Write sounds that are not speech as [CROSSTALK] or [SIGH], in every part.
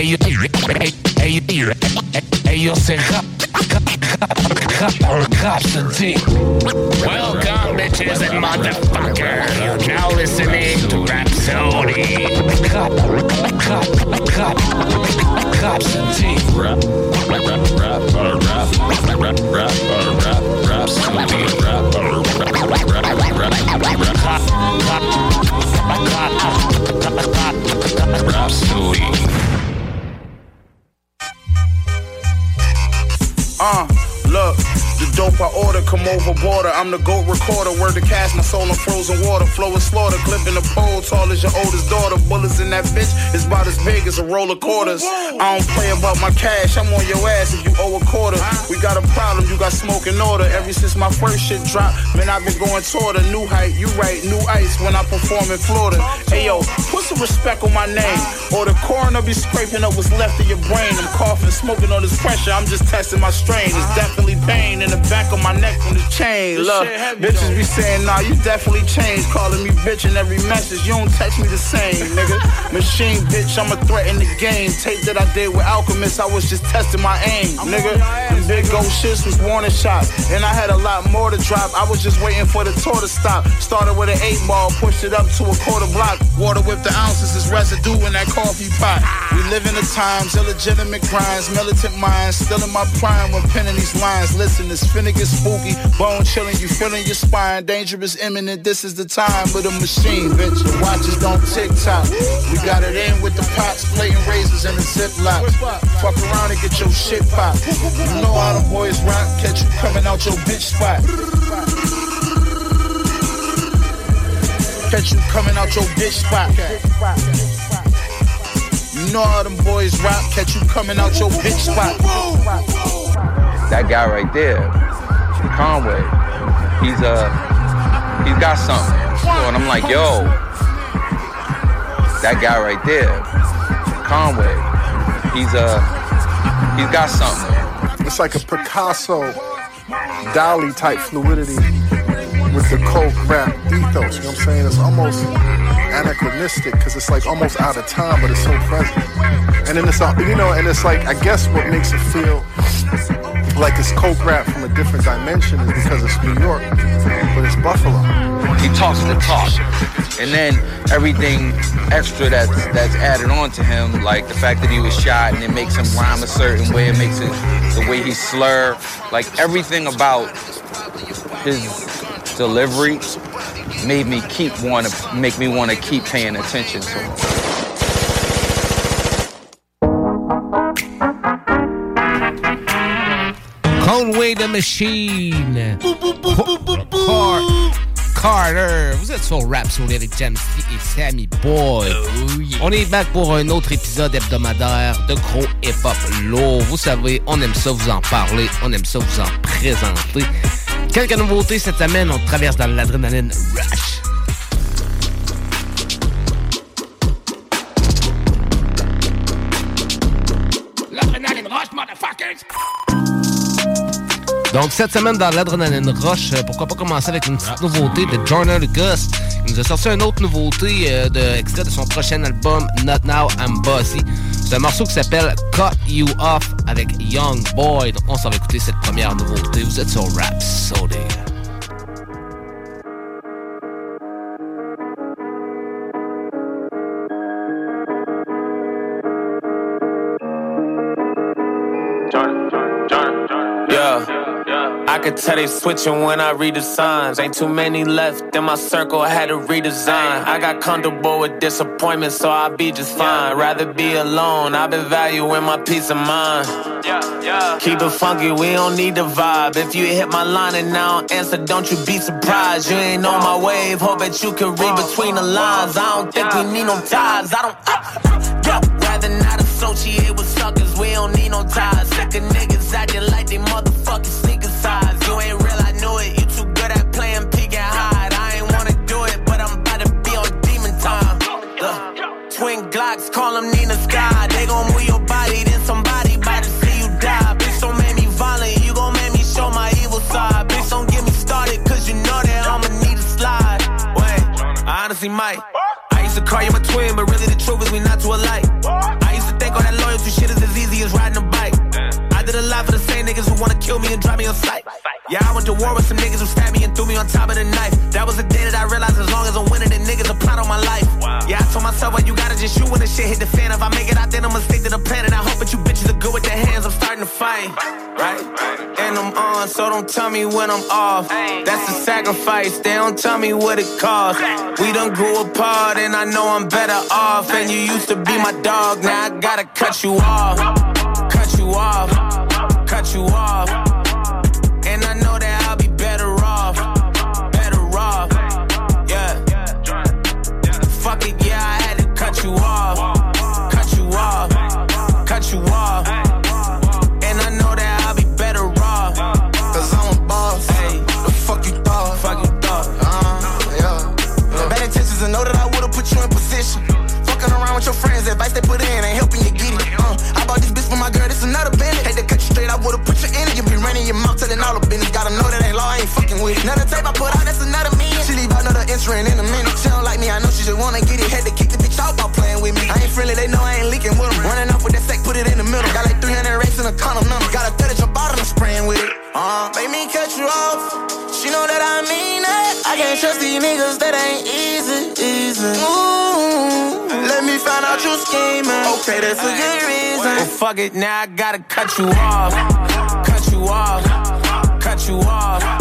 Hey, you, hey, hey, you, hey, you say Constantine. Welcome, bitches and motherfuckers. You're now listening to Rhapsody. Constantine. Rap, rap, rap, rap, rap, rap, rap, rap, Rhapsody. Rap, rap, rap, rap, Rhapsody. Uh, look. The dope I order come over border. I'm the goat recorder. Word to cast my soul in frozen water. Flowing slaughter. Clipping the pole. Tall as your oldest daughter. Bullets in that bitch is about as big as a roll of quarters. I don't play about my cash. I'm on your ass if you owe a quarter. We got a problem. You got smoke in order. Ever since my first shit dropped, man, I've been going toward a new height. You right, new ice when I perform in Florida. Hey yo, put some respect on my name. Or the coroner be scraping up what's left of your brain. I'm coughing, smoking on this pressure. I'm just testing my strain. It's definitely pain in the back of my neck from the chain. Look, bitches be saying, nah, you definitely changed. Calling me bitch in every message. You don't text me the same, nigga. [LAUGHS] Machine bitch, I'm a threat in the game. Tape that I did with Alchemist, I was just testing my aim, nigga. Them big gold shits was warning shots. And I had a lot more to drop. I was just waiting for the tour to stop. Started with an eight ball, pushed it up to a quarter block. Water with the ounces is residue in that coffee pot. We live in the times, illegitimate crimes, militant minds. Still in my prime when penning these lines. Listen, it's finna get spooky. Bone chilling, you feeling your spine. Dangerous, imminent, this is the time of the machine, bitch. Watches don't tick tock. We got it in with the pots, plating razors and the ziplock. Fuck around and get your shit popped. You know how the boys rock, catch you coming out your bitch spot. Catch you coming out your bitch spot. You know how them boys rock, catch you coming out your bitch spot. That guy right there, Conway, he's uh he's got something. So, and I'm like, yo, that guy right there, Conway, he's uh he's got something. It's like a Picasso, Dali type fluidity with the coke rap ethos. You know what I'm saying? It's almost anachronistic because it's like almost out of time, but it's so present. And then it's all, you know, and it's like I guess what makes it feel like it's coke rap from a different dimension is because it's New York, but it's Buffalo. He talks the talk. And then everything extra that's that's added on to him, like the fact that he was shot and it makes him rhyme a certain way, it makes it the way he slur, like everything about his delivery made me keep want to make me want to keep paying attention to him. Conway the Machine. Car- Carter. Vous êtes sur Rap sur Eric James et Sammy Boy. On est back pour un autre épisode hebdomadaire de gros hip-hop lourd. Vous savez, on aime ça vous en parler, on aime ça vous en présenter. Quelques nouveautés cette semaine, on traverse dans l'adrénaline rush. Donc, cette semaine, dans l'Adrenaline Rush, euh, pourquoi pas commencer avec une petite nouveauté de Jordan Lucas. Il nous a sorti une autre nouveauté euh, de, extrait de son prochain album, Not Now I'm Bossy. C'est un morceau qui s'appelle Cut You Off avec Young Boy. Donc, on s'en va écouter cette première nouveauté. Vous êtes sur Rap Soda. I could tell they switching when I read the signs. Ain't too many left in my circle, I had to redesign. I got comfortable with disappointment, so I'll be just fine. Rather be alone, I've been valuing my peace of mind. Keep it funky, we don't need the vibe. If you hit my line and now answer, don't you be surprised. You ain't on my wave, hope that you can read between the lines. I don't think we need no ties. I don't. Uh, yeah, rather not associate with suckers. We don't need no ties. Sick of niggas acting like they motherfucking twin Glocks, call them Nina Sky. They gon' move your body, then somebody about to see you die. Bitch, don't make me violent. You gon' make me show my evil side. Bitch, don't get me started, cause you know that I'ma need a slide. Wait, I honestly might. I used to call you my twin, but really the truth is we not too alike. I used to think all that loyalty shit is as easy as riding a bike. I did a lot for the niggas who wanna kill me and drive me on sight. Yeah, I went to war with some niggas who stabbed me and threw me on top of the knife. That was the day that I realized as long as I'm winning, the niggas a plot on my life. Yeah, I told myself, well, you gotta just shoot when the shit hit the fan. If I make it out, then I'ma stick to the plan. And I hope that you bitches are good with their hands. I'm starting to fight, right? And I'm on, so don't tell me when I'm off. That's a sacrifice, they don't tell me what it costs. We done grew apart, and I know I'm better off. And you used to be my dog, now I gotta cut you off. Cut you off, cut you off. And I know that I'll be better off, better off. Yeah. Fuck it, yeah, I had to cut you off, cut you off, cut you off. And I know that I'll be better off. Cause I'm a boss. Hey, The fuck you thought? fuck you thought. Uh, yeah. Bad intentions and know that I would've put you in position. Fucking around with your friends, advice they put in ain't helping you with it. Another tape I put out, that's another million. She leave another entering in a minute. She don't like me, I know she just wanna get it. Had to kick the bitch out by playing with me. I ain't friendly, they know I ain't leaking with them. Running off with that sack, put it in the middle. Got like 300 racks in a condom number. Got a 30 jump out and I'm spraying with it. Uh, make me cut you off. She know that I mean it. I can't trust these niggas, that ain't easy, easy. Ooh, let me find out you scheming. Okay, that's a good reason. Well, fuck it, now I gotta cut you off, cut you off, cut you off.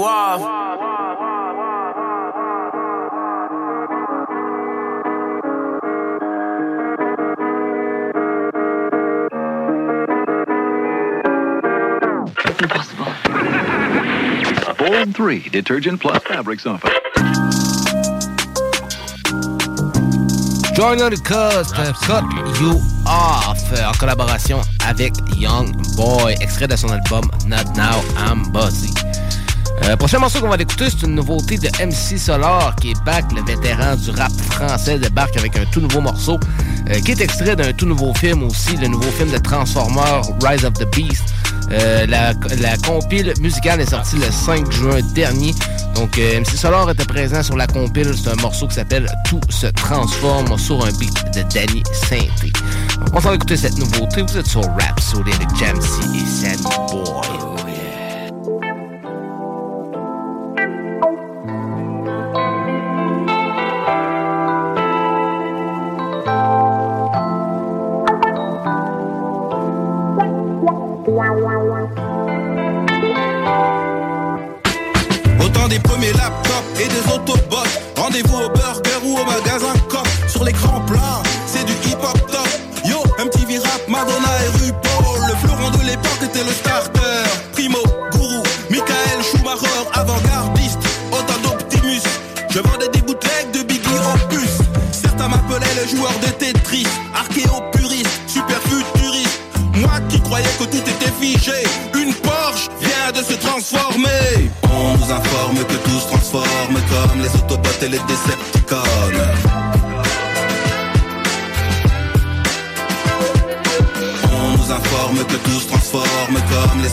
You off. A bold three detergent plus fabric softener. Joyner Cost, Cut You Off, en collaboration avec Young Boy, extrait de son album Not Now I'm Buzzy. Euh, prochain morceau qu'on va écouter, c'est une nouveauté de MC Solar qui est back, le vétéran du rap français, débarque avec un tout nouveau morceau euh, qui est extrait d'un tout nouveau film aussi, le nouveau film de Transformers Rise of the Beast. Euh, la, la compile musicale est sortie le 5 juin dernier. Donc MC Solar était présent sur la compile. C'est un morceau qui s'appelle Tout se transforme sur un beat de Danny Sainté. On s'en va écouter cette nouveauté. Vous êtes sur Rap Soul avec Jamsey et Sammy Boy. L'époque était le starter. Primo, Guru, Michael Schumacher, avant-gardiste. Autant d'Optimus. Je vendais des bootlegs de Biggie Opus. Certains m'appelaient le joueur de Tetris. Archéo-puriste, super futuriste. Moi qui croyais que tout était figé. Une Porsche vient de se transformer. On nous informe que tout se transforme comme les Autobots et les Decepticons.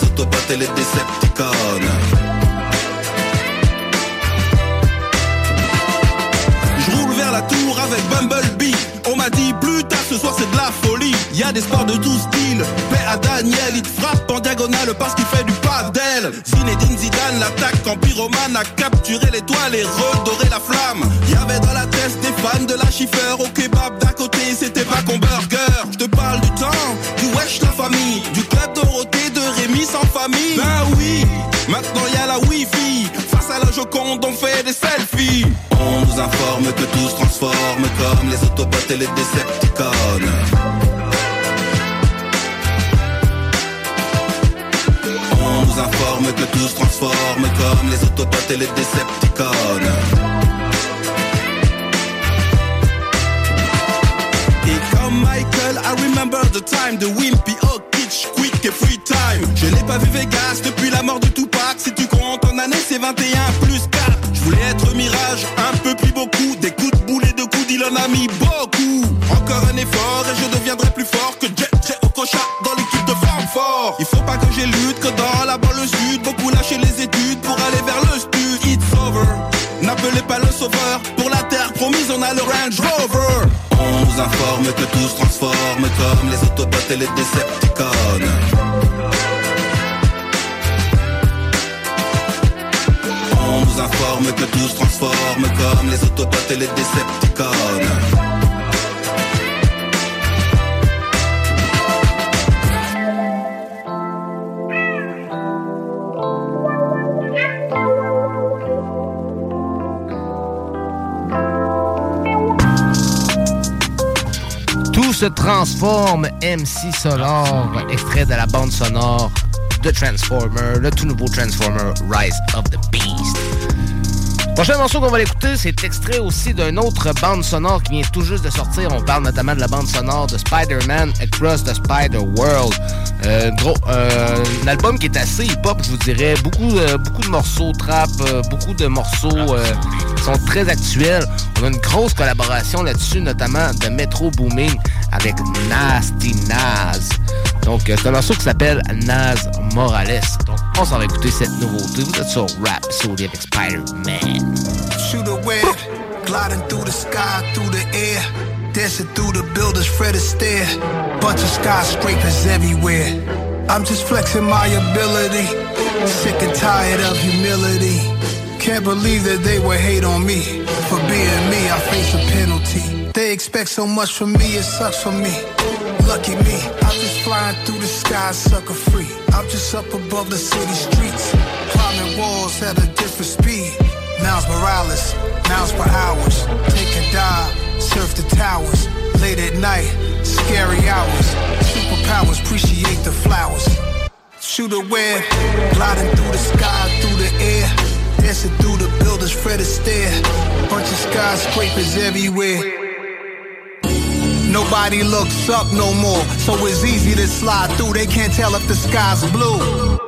Les et les. Je roule vers la tour avec Bumblebee. On m'a dit plus tard ce soir c'est de la folie. Y a des sports de tout style. Paix à Daniel il te frappe en diagonale parce qu'il fait du padel. Zinedine Zidane l'attaque en pyromane A capturé l'étoile et redoré la flamme. Y avait dans la tête des fans de la chiffeur Au kebab d'à côté c'était pas qu'on burger. Je te parle du temps, du wesh la famille Du famille Ben oui, maintenant y a la wifi. Face à la Joconde on fait des selfies. On nous informe que tout se transforme Comme les Autobots et les Decepticons. On nous informe que tout se transforme Comme les Autobots et les Decepticons. Et comme Michael, I remember the time, the wimpy, oh kitsch, quick et free Je n'ai pas vu Vegas depuis la mort de Tupac. Si tu comptes en année, c'est 21 plus 4. Je voulais être mirage, un peu plus beaucoup. Des coups de boulet, de coups, il en a mis beaucoup. Encore un effort et je deviendrai plus fort que Jet Jet Okocha dans l'équipe de Francfort. Il faut pas que j'ai lutte que dans la banlieue sud. Beaucoup lâcher les études pour aller vers le stud. It's over. N'appelez pas le sauveur. Pour la terre promise, on a le Range Rover. On nous informe que tout se transforme comme les Autobots et les Decepticons. Comme les Autobots et les Decepticons. Se transforme, MC Solar, extrait de la bande sonore de Transformer, le tout nouveau Transformer Rise of the Beast. Prochain morceau qu'on va l'écouter, c'est extrait aussi d'une autre bande sonore qui vient tout juste de sortir. On parle notamment de la bande sonore de Spider-Man Across the Spider-World. Euh, gros, euh, un album qui est assez hip-hop, je vous dirais. Beaucoup, euh, beaucoup de morceaux trap, euh, beaucoup de morceaux euh, sont très actuels. On a une grosse collaboration là-dessus, notamment de Metro Booming avec Nasty Naz. Donc, euh, c'est un morceau qui s'appelle Naz Morales. S'en va écouter cette nouveauté. Vous êtes sur Rapsodie avec Spider-Man. Shoot a web, gliding through the sky, through the air. Dancing through the buildings, Fred Astaire. Bunch of skyscrapers everywhere. I'm just flexing my ability. Sick and tired of humility. Can't believe that they would hate on me. For being me, I face a penalty. They expect so much from me, it sucks for me. Lucky me, I'm just flying through the sky, sucker free. Just up above the city streets. Climbing walls at a different speed. Miles Morales, miles per hours. Take a dive, surf the towers. Late at night, scary hours. Superpowers, appreciate the flowers. Shoot a web, gliding through the sky, through the air. Dancing through the buildings, Fred Astaire. Bunch of skyscrapers everywhere. Nobody looks up no more, so it's easy to slide through. They can't tell if the sky's blue.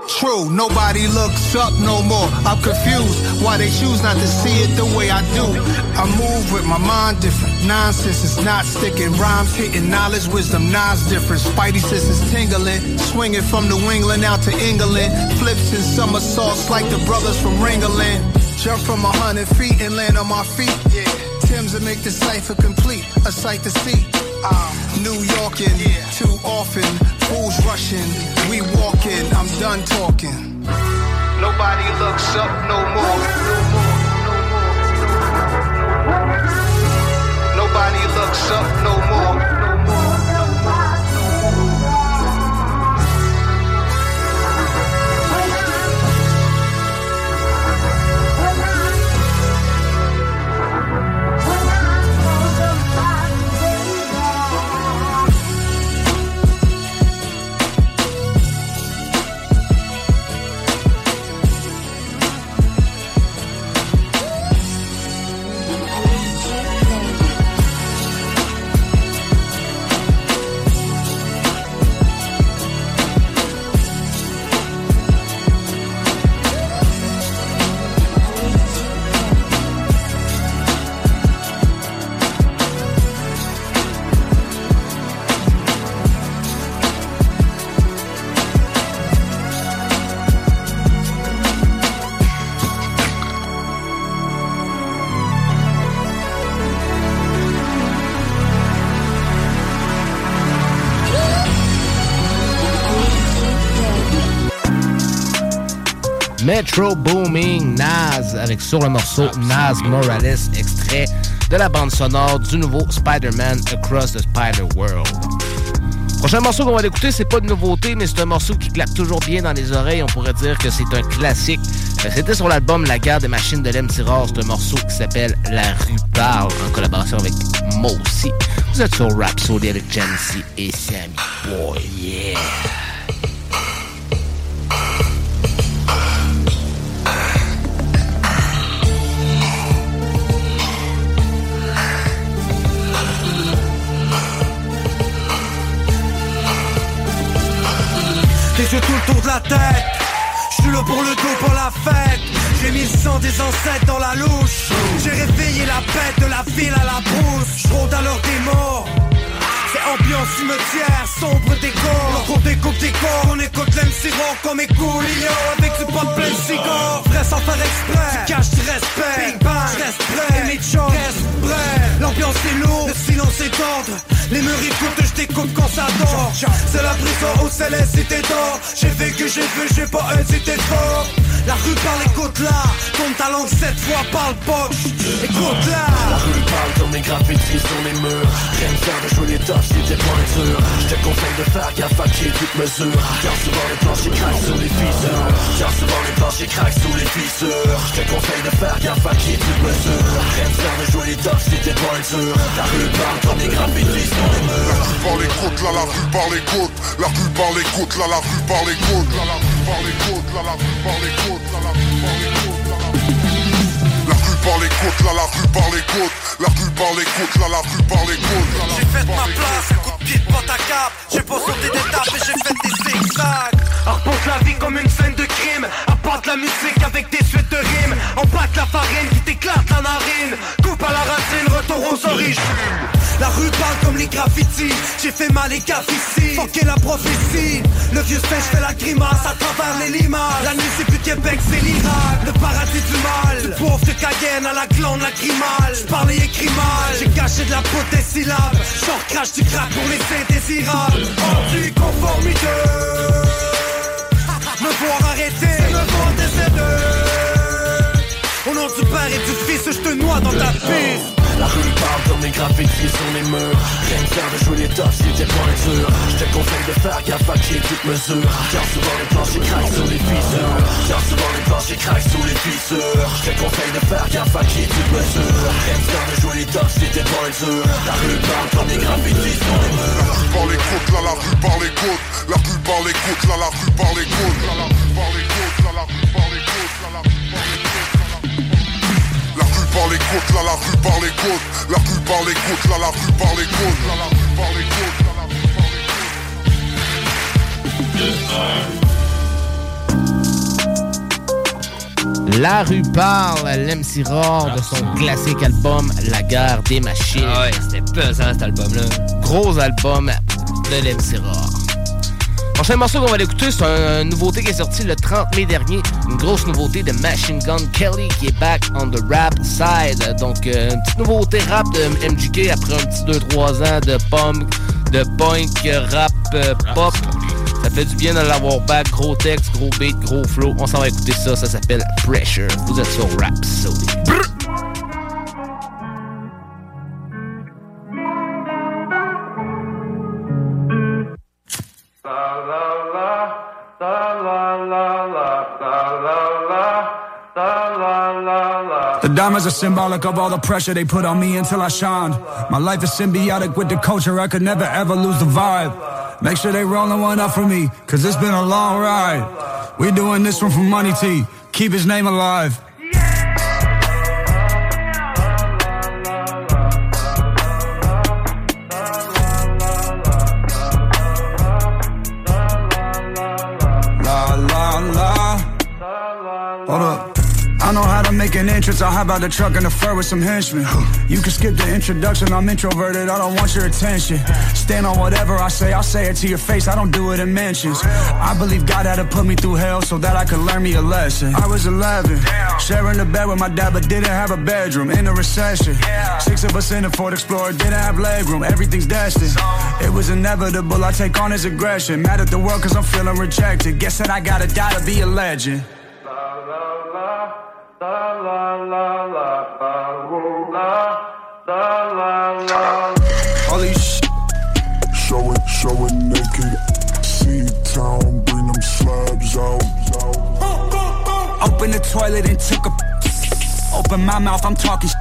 True, nobody looks up no more. I'm confused why they choose not to see it the way I do. I move with my mind different. Nonsense is not sticking. Rhymes hitting knowledge, wisdom, non's different. Spidey senses tingling, swinging from New England out to England. Flips and somersaults like the brothers from Ringling. Jump from a hundred feet and land on my feet. Yeah. Tim's to make the cipher complete, a sight to see. Uh, New Yorkin, yeah. too often, fools rushing. We walking, I'm done talking. Nobody looks up no more. Nobody looks up no more. Metro Booming Nas avec sur le morceau Nas Morales, extrait de la bande sonore du nouveau Spider-Man Across the Spider-World. Prochain morceau qu'on va écouter, c'est pas de nouveauté, mais c'est un morceau qui claque toujours bien dans les oreilles. On pourrait dire que c'est un classique. Euh, c'était sur l'album La guerre des machines de l'M. Rare. C'est un morceau qui s'appelle La rue parle en collaboration avec Mossy. Vous êtes sur Rhapsody avec Jancy et Sammy Boy. Yeah! Tour de la tête. Je le pour le dos pour la fête. J'ai mis le sang des ancêtres dans la louche. J'ai réveillé la bête de la ville à la brousse. Je à l'heure des morts. C'est ambiance cimetière, sombre décor On découpe des corps, on écoute l'MC rock comme mes couillons Avec du pot plein de cigares, vrai sans faire exprès Tu caches du respect, Big Bang, je reste prêt Et mes reste prêt L'ambiance est lourde, Les murs écoutent, je t'écoute quand ça dort. C'est la prison au céleste, c'était d'or. J'ai vécu, j'ai vu, j'ai pas hésité fort la rue parle, écoute-là Tourne ta langue cette fois, parle poche Écoute-là La rue parle comme des graffitis sur les murs Rien de faire de jouer les tops, si t'es pointure Je te conseille de faire gaffe à qui toute mesure Car souvent les planches craquent sous les fissures Car souvent les planches craquent sous les fissures Je te conseille de faire gaffe à qui toute mesure Rien de faire de jouer les tops, si t'es pointure La rue parle comme des graffitis sur les murs La rue parle, écoute, là la rue parle, écoute La rue parle, écoute, là la rue parle, écoute Là la rue parle, écoute, là la rue parle, écoute la rue par les côtes, là la rue par les côtes La rue par les côtes, là la rue par les côtes. J'ai fait ma place, coup de pied de à cap. J'ai pas sauté d'étape et j'ai fait des zigzags Arpente la vie comme une scène de crime. Apporte la musique avec des suites de rimes. Batte la farine qui t'éclate la narine. Coupe à la racine, retour aux origines. La rue parle comme les graffitis. J'ai fait mal les gaffes ici. Fucké la prophétie. Le vieux stage fait la grimace à travers les limaces. La nuit c'est plus Québec c'est l'Irak. Le paradis du mal. Pauvre de Cayenne à la glande lacrymale. J'parle et écris mal. J'ai caché de la peau des syllabes. Genre crache du crack pour les indésirables. Anti-conformité Me voir arrêter. Me voir décéder Au nom du père et du fils je te noie dans ta piste des graffitis sur les murs Rien de jouer les tops si t'es pointure Je te conseille de faire gaffe à qui toute mesure Car souvent les planches craquent sous les fissures Car souvent les planches craquent sous les fissures Je te conseille de faire gaffe à qui toute mesure Rien de jouer les tops si t'es pointure La rue parle comme des graffitis sur les murs La rue par les côtes, là la rue par les côtes. La rue par les côtes, là la rue par les côtes. La rue par les côtes, là la rue par les côtes par les côtes, là la rue par les côtes, la rue par les côtes, là la rue par les côtes, là la rue par les côtes, là la rue par les côtes. La rue parle, l'MC Rare de son classique album La guerre des machines. Ah ouais, c'était pesant cet album-là. Gros album de l'MC Rare. Prochain morceau qu'on va écouter, c'est une nouveauté qui est sortie le 30 mai dernier. Une grosse nouveauté de Machine Gun Kelly qui est back on the rap side. Donc, euh, une petite nouveauté rap de MGK après un petit 2-3 ans de punk, de punk, rap, euh, pop. Ça fait du bien de l'avoir back. Gros texte, gros beat, gros flow. On s'en va écouter ça. Ça s'appelle Pressure. Vous êtes sur Rap Brrr! The diamonds are symbolic of all the pressure they put on me until I shined. My life is symbiotic with the culture, I could never ever lose the vibe. Make sure they rolling one up for me, cause it's been a long ride. We doing this one for Money T, keep his name alive. Make an entrance, I'll hop out the truck in the fur with some henchmen. You can skip the introduction, I'm introverted, I don't want your attention. Stand on whatever I say, I'll say it to your face, I don't do it in mentions. I believe God had to put me through hell so that I could learn me a lesson. I was 11, sharing the bed with my dad, but didn't have a bedroom. In a recession, six of us in a Ford Explorer, didn't have legroom, everything's destined. It was inevitable, I take on his aggression. Mad at the world cause I'm feeling rejected. Guess that I gotta die to be a legend. Holy sh! Show it, show it naked. See town, bring them slabs out. Open the toilet and took a. [LAUGHS] Open my mouth, I'm talking. sh-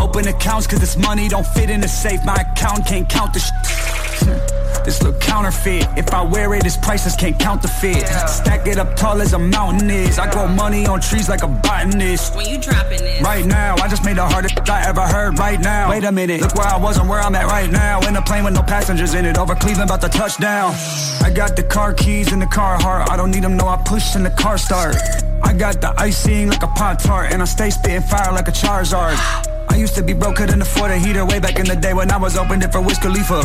Open accounts cause this money don't fit in the safe. My account can't count the sh- [LAUGHS] This look counterfeit. If I wear it, it's priceless, can't counterfeit. Stack it up tall as a mountain is. I grow money on trees like a botanist. When you dropping this? Right now, I just made the hardest I ever heard right now. Wait a minute, look where I was and where I'm at right now. In a plane with no passengers in it, over Cleveland, about to touch down. I got the car keys in the car heart. I don't need them, no, I push and the car start. I got the icing like a Pop Tart, and I stay spitting fire like a Charizard. I used to be broke, couldn't afford a heater way back in the day when I was opened it for Wiz Khalifa.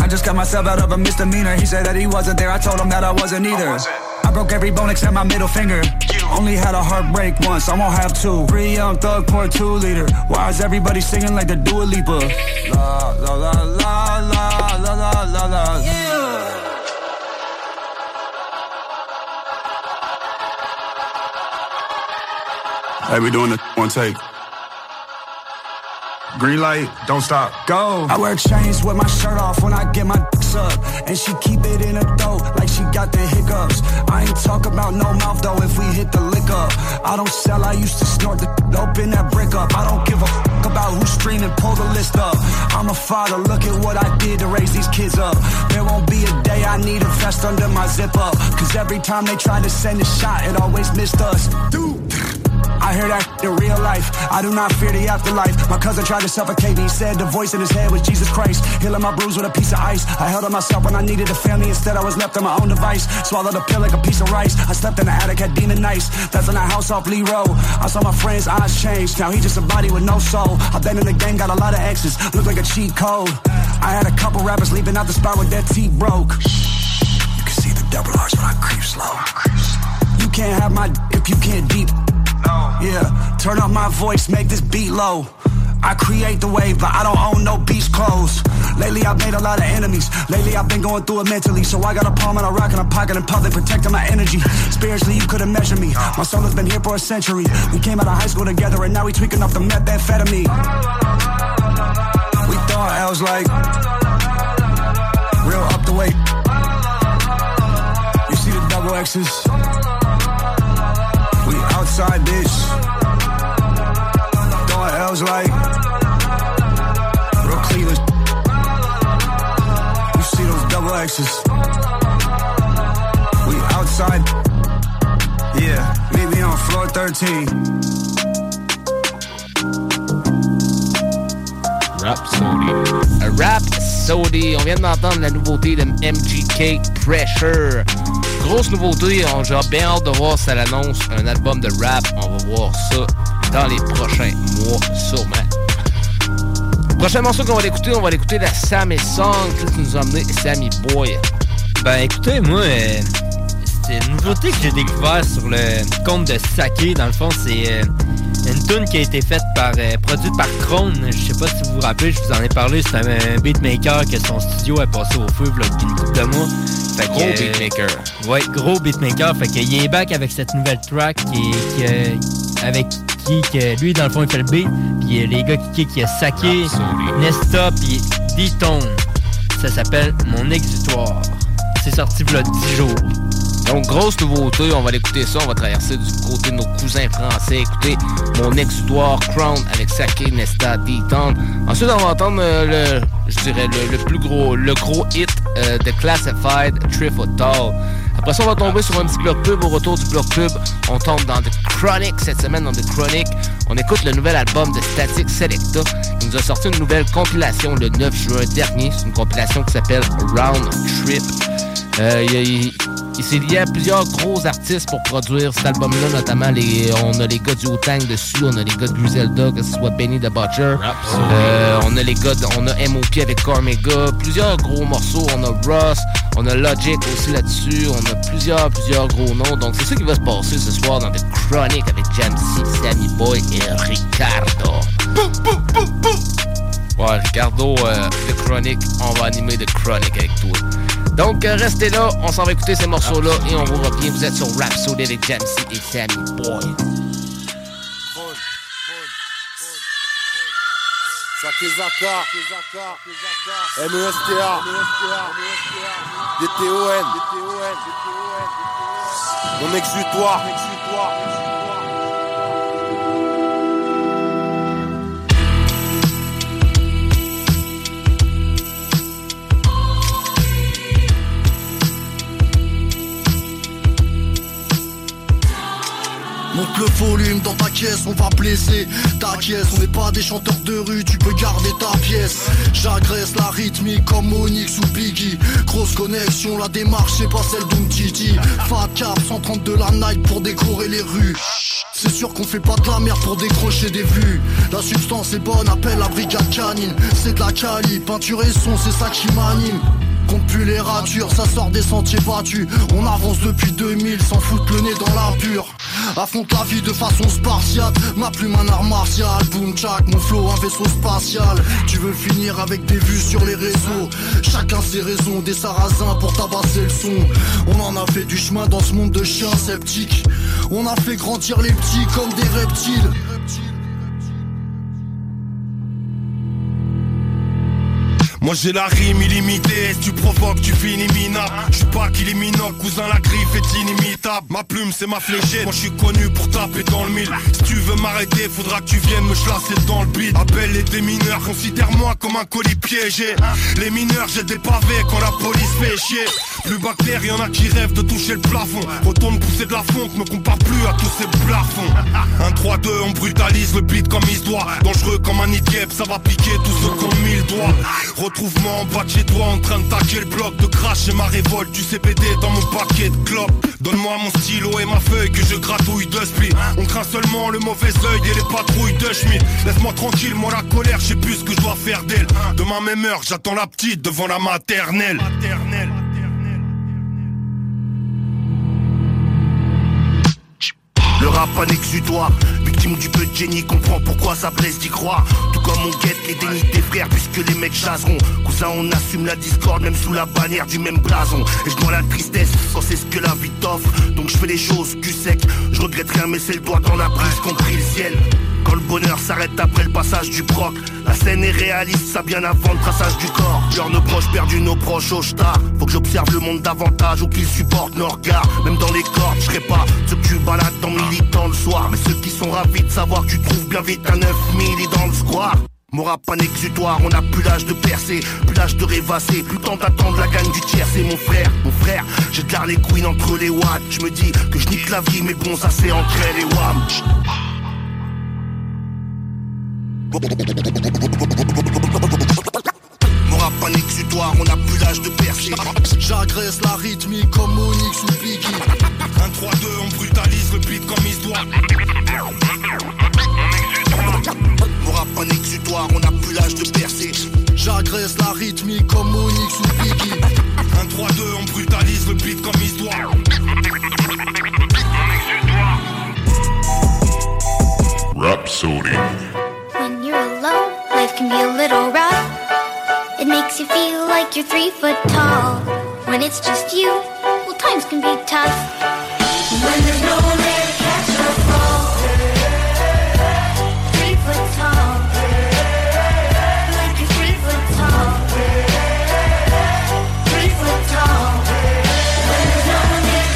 I just got myself out of a misdemeanor. He said that he wasn't there. I told him that I wasn't either. I broke every bone except my middle finger. You. Only had a heartbreak once, I won't have two. Three young thug, pour two liter. Why is everybody singing like the Dua Lipa? La la la la la la la la la. Hey, we doing it one take. Green light, don't stop. Go. I wear chains with my shirt off when I get my dicks up. And she keep it in her throat like she got the hiccups. I ain't talk about no mouth though if we hit the lick up. I don't sell, I used to snort the open that brick up. I don't give a fuck about who's streaming, pull the list up. I'm a father, look at what I did to raise these kids up. There won't be a day I need a vest under my zip up. Cause every time they try to send a shot, it always missed us. Dude. I hear that in real life. I do not fear the afterlife. My cousin tried to suffocate me. He said the voice in his head was Jesus Christ. Healing my bruise with a piece of ice. I held on myself when I needed a family. Instead, I was left on my own device. Swallowed a pill like a piece of rice. I slept in the attic, had demon nights. That's in the house off Lee Road. I saw my friend's eyes change. Now he just a body with no soul. I've been in the game, got a lot of exes. Look like a cheat code. I had a couple rappers leaping out the spot with their teeth broke. You can see the double R's when I creep slow. You can't have my if you can't deep. Yeah, turn up my voice, make this beat low. I create the wave, but I don't own no beach clothes. Lately, I've made a lot of enemies. Lately, I've been going through it mentally. So I got a palm and a rock in a pocket in public, protecting my energy. Spiritually, you couldn't measure me. My soul has been here for a century. We came out of high school together, and now we tweaking off the methamphetamine. We thought I was like real up the weight. You see the double X's. Outside this. Throwing L's like real Cleveland. You see those double X's. We outside. Yeah, meet me on floor 13. Rhapsody. Rhapsody. On vient d'entendre la nouveauté de MGK Pressure. Grosse nouveauté, on j'ai bien hâte de voir si elle annonce un album de rap. On va voir ça dans les prochains mois, sûrement. Prochain morceau qu'on va l'écouter, on va l'écouter la Sammy Song. Qu'est-ce que nous a amené Sammy Boy? Ben écoutez, moi, euh, c'est une nouveauté que j'ai découvert sur le compte de Sake. Dans le fond, c'est euh, une tune qui a été faite par, euh, produite par Krone. Je sais pas si vous vous rappelez, je vous en ai parlé. C'est un, beatmaker que son studio est passé au feu là, depuis une couple de mois. Gros euh, beatmaker. Ouais, gros beatmaker. Fait qu'il est back avec cette nouvelle track qui, qui, euh, avec qui que lui dans le fond il fait le beat. Puis les gars qui qui a Saké, Nesta puis D-Tone. Ça s'appelle Mon Exutoire. C'est sorti il y a 10 jours. Donc, grosse nouveauté, on va l'écouter ça, on va traverser du côté de nos cousins français. Écoutez, mon exutoire Crown avec Sake Nesta D-Town. Ensuite, on va entendre euh, le, je dirais, le, plus gros, le gros hit euh, de Classified, Trifotal. Après ça, on va tomber sur un petit bloc pub. Au retour du bloc pub, on tombe dans The Chronic. Cette semaine, dans The Chronic, on écoute le nouvel album de Static Selecta. qui nous a sorti une nouvelle compilation le 9 juin dernier. C'est une compilation qui s'appelle Round Trip. Euh, il s'est lié à plusieurs gros artistes pour produire cet album-là, notamment les, on a les gars du Wu-Tang dessus, on a les gars de Griselda, que ce soit Benny the Butcher, Euh, on a les gars, de- on a MOP avec Cormega, plusieurs gros morceaux, on a Ross, on a Logic aussi là-dessus, on a plusieurs, plusieurs gros noms, donc c'est ça qui va se passer ce soir dans The Chronic avec Jamsey, Sammy Boy et Ricardo. Ouais, Ricardo, euh, The Chronic, on va animer The Chronic avec toi. Donc, euh, restez là, on s'en va écouter ces morceaux-là et on vous revient. Vous êtes sur Rap Soul avec Jamsey et Sammy Boy. Sakezaka, MESTA, DTON, mon exutoire. Le volume dans ta caisse, on va blesser ta caisse. On n'est pas des chanteurs de rue, tu peux garder ta pièce. J'agresse la rythmique comme Onyx ou Biggie. Grosse connexion, la démarche c'est pas celle d'Umtiti. Fat cap, 130 de la night pour décorer les rues. C'est sûr qu'on fait pas de la merde pour décrocher des vues. La substance est bonne, appelle la brigade canine. C'est de la cali, peinture et son, c'est ça qui m'anime. Compte plus les ratures, ça sort des sentiers battus. On avance depuis 2000 sans foutre le nez dans la pure. Affronte la vie de façon spartiate. Ma plume un art martial. Boom tchak, mon flow un vaisseau spatial. Tu veux finir avec des vues sur les réseaux. Chacun ses raisons, des sarrasins pour tabasser le son. On en a fait du chemin dans ce monde de chiens sceptiques. On a fait grandir les petits comme des reptiles. Moi j'ai la rime illimitée, si tu provoques tu finis minable. Je suis pas qu'il est minable, cousin la griffe est inimitable. Ma plume c'est ma fléchette, moi je suis connu pour taper dans le mille. Si tu veux m'arrêter, faudra que tu viennes me chlasser dans le beat Appelle les démineurs, considère-moi comme un colis piégé. Les mineurs j'ai des pavés quand la police fait chier. Plus bactère, y'en a qui rêvent de toucher le plafond. Retourne pousser de la fonte, me compare plus à tous ces plafons 1, 3, 2, on brutalise le beat comme il se doit. Dangereux comme un nid ça va piquer tous ceux qui ont mis le doigt Retrouve-moi en bas de chez toi en train de taquer le bloc De cracher ma révolte, du CPD dans mon paquet de clopes. Donne-moi mon stylo et ma feuille que je gratouille de split. On craint seulement le mauvais œil et les patrouilles de Schmidt Laisse-moi tranquille, moi la colère, je sais plus ce que je dois faire d'elle. Demain même heure, j'attends la petite devant la maternelle. Le rap un exutoire, victime du peu de génie, comprend pourquoi ça blesse d'y croire. Tout comme on guette les dénis des frères, puisque les mecs chasseront. Cousin, on assume la discorde, même sous la bannière du même blason. Et je dois la tristesse quand c'est ce que la vie t'offre. Donc je fais les choses cul sec, je regrette rien, mais c'est le doigt dans la prise compris le ciel. Quand le bonheur s'arrête après le passage du proc La scène est réaliste, ça bien avant le traçage du corps. Genre nos proches perdus, nos proches au star. Faut que j'observe le monde davantage ou qu'ils supportent nos regards. Même dans les cordes, je serai pas ceux que tu balades dans militant le soir. Mais ceux qui sont ravis de savoir tu trouves bien vite un 9000 et dans le square. Mon rap un exutoire, on a plus l'âge de percer, plus l'âge de rêvasser, plus temps d'attendre la gagne du tiers, c'est mon frère, mon frère, j'ai de les queens entre les watts, je me dis que je nique la vie, mais bon ça c'est entre elle et wam. Mon rap un on a plus l'âge de percer. J'agresse la rythmique comme Onyx ou Biggie. 1, 3, 2, on brutalise le beat comme il se doit Mon rap un exutoire, on a plus l'âge de percer. J'agresse la rythmique comme Onyx ou Biggie. 1, 3, 2, on brutalise le beat comme il se doit Rhapsody. Can be a little rough. It makes you feel like you're three foot tall. When it's just you, well, times can be tough. When there's no one there to catch. Three foot tall. Like you're three foot tall. Three foot tall.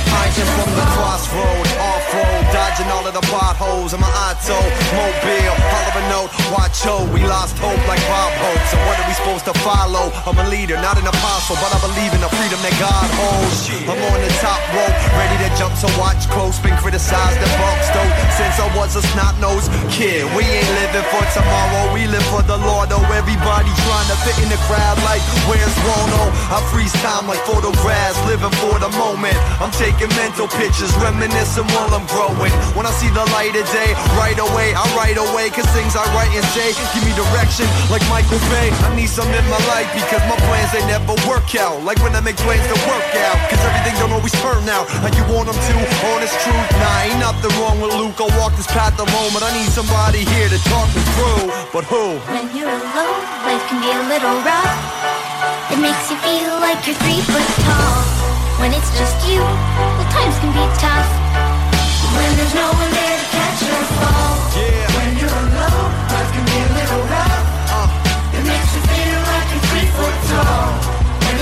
I from the crossroad, off-road, dodging all of the potholes my auto, mobile, holler a note, watch ho, we lost hope like Bob Hope. So what are we supposed to follow? I'm a leader, not an apostle, but I believe in the freedom that God holds. I'm on the top rope, ready to jump, so watch close, been criticized and bumped though. Since I was a snot-nosed kid, we ain't living for tomorrow, we live for the Lord. Oh, everybody trying to fit in the crowd like, where's Rono? I freeze time like photographs, living for the moment. I'm taking mental pictures, reminiscing while I'm growing. When I see the light of day, right away, I write away, cause things I write and say give me direction like Michael Bay. I need some in my life because my plans they never work out. Like when I make plans to work out, cause everything don't always turn out how you want them to. Honest truth, nah, ain't nothing wrong with Luke. I walk this path alone, but I need somebody here to talk me through. But who? When you're alone, life can be a little rough. It makes you feel like you're three foot tall. When it's just you, well, times can be tough.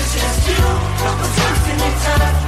It's just you, well, times be tough.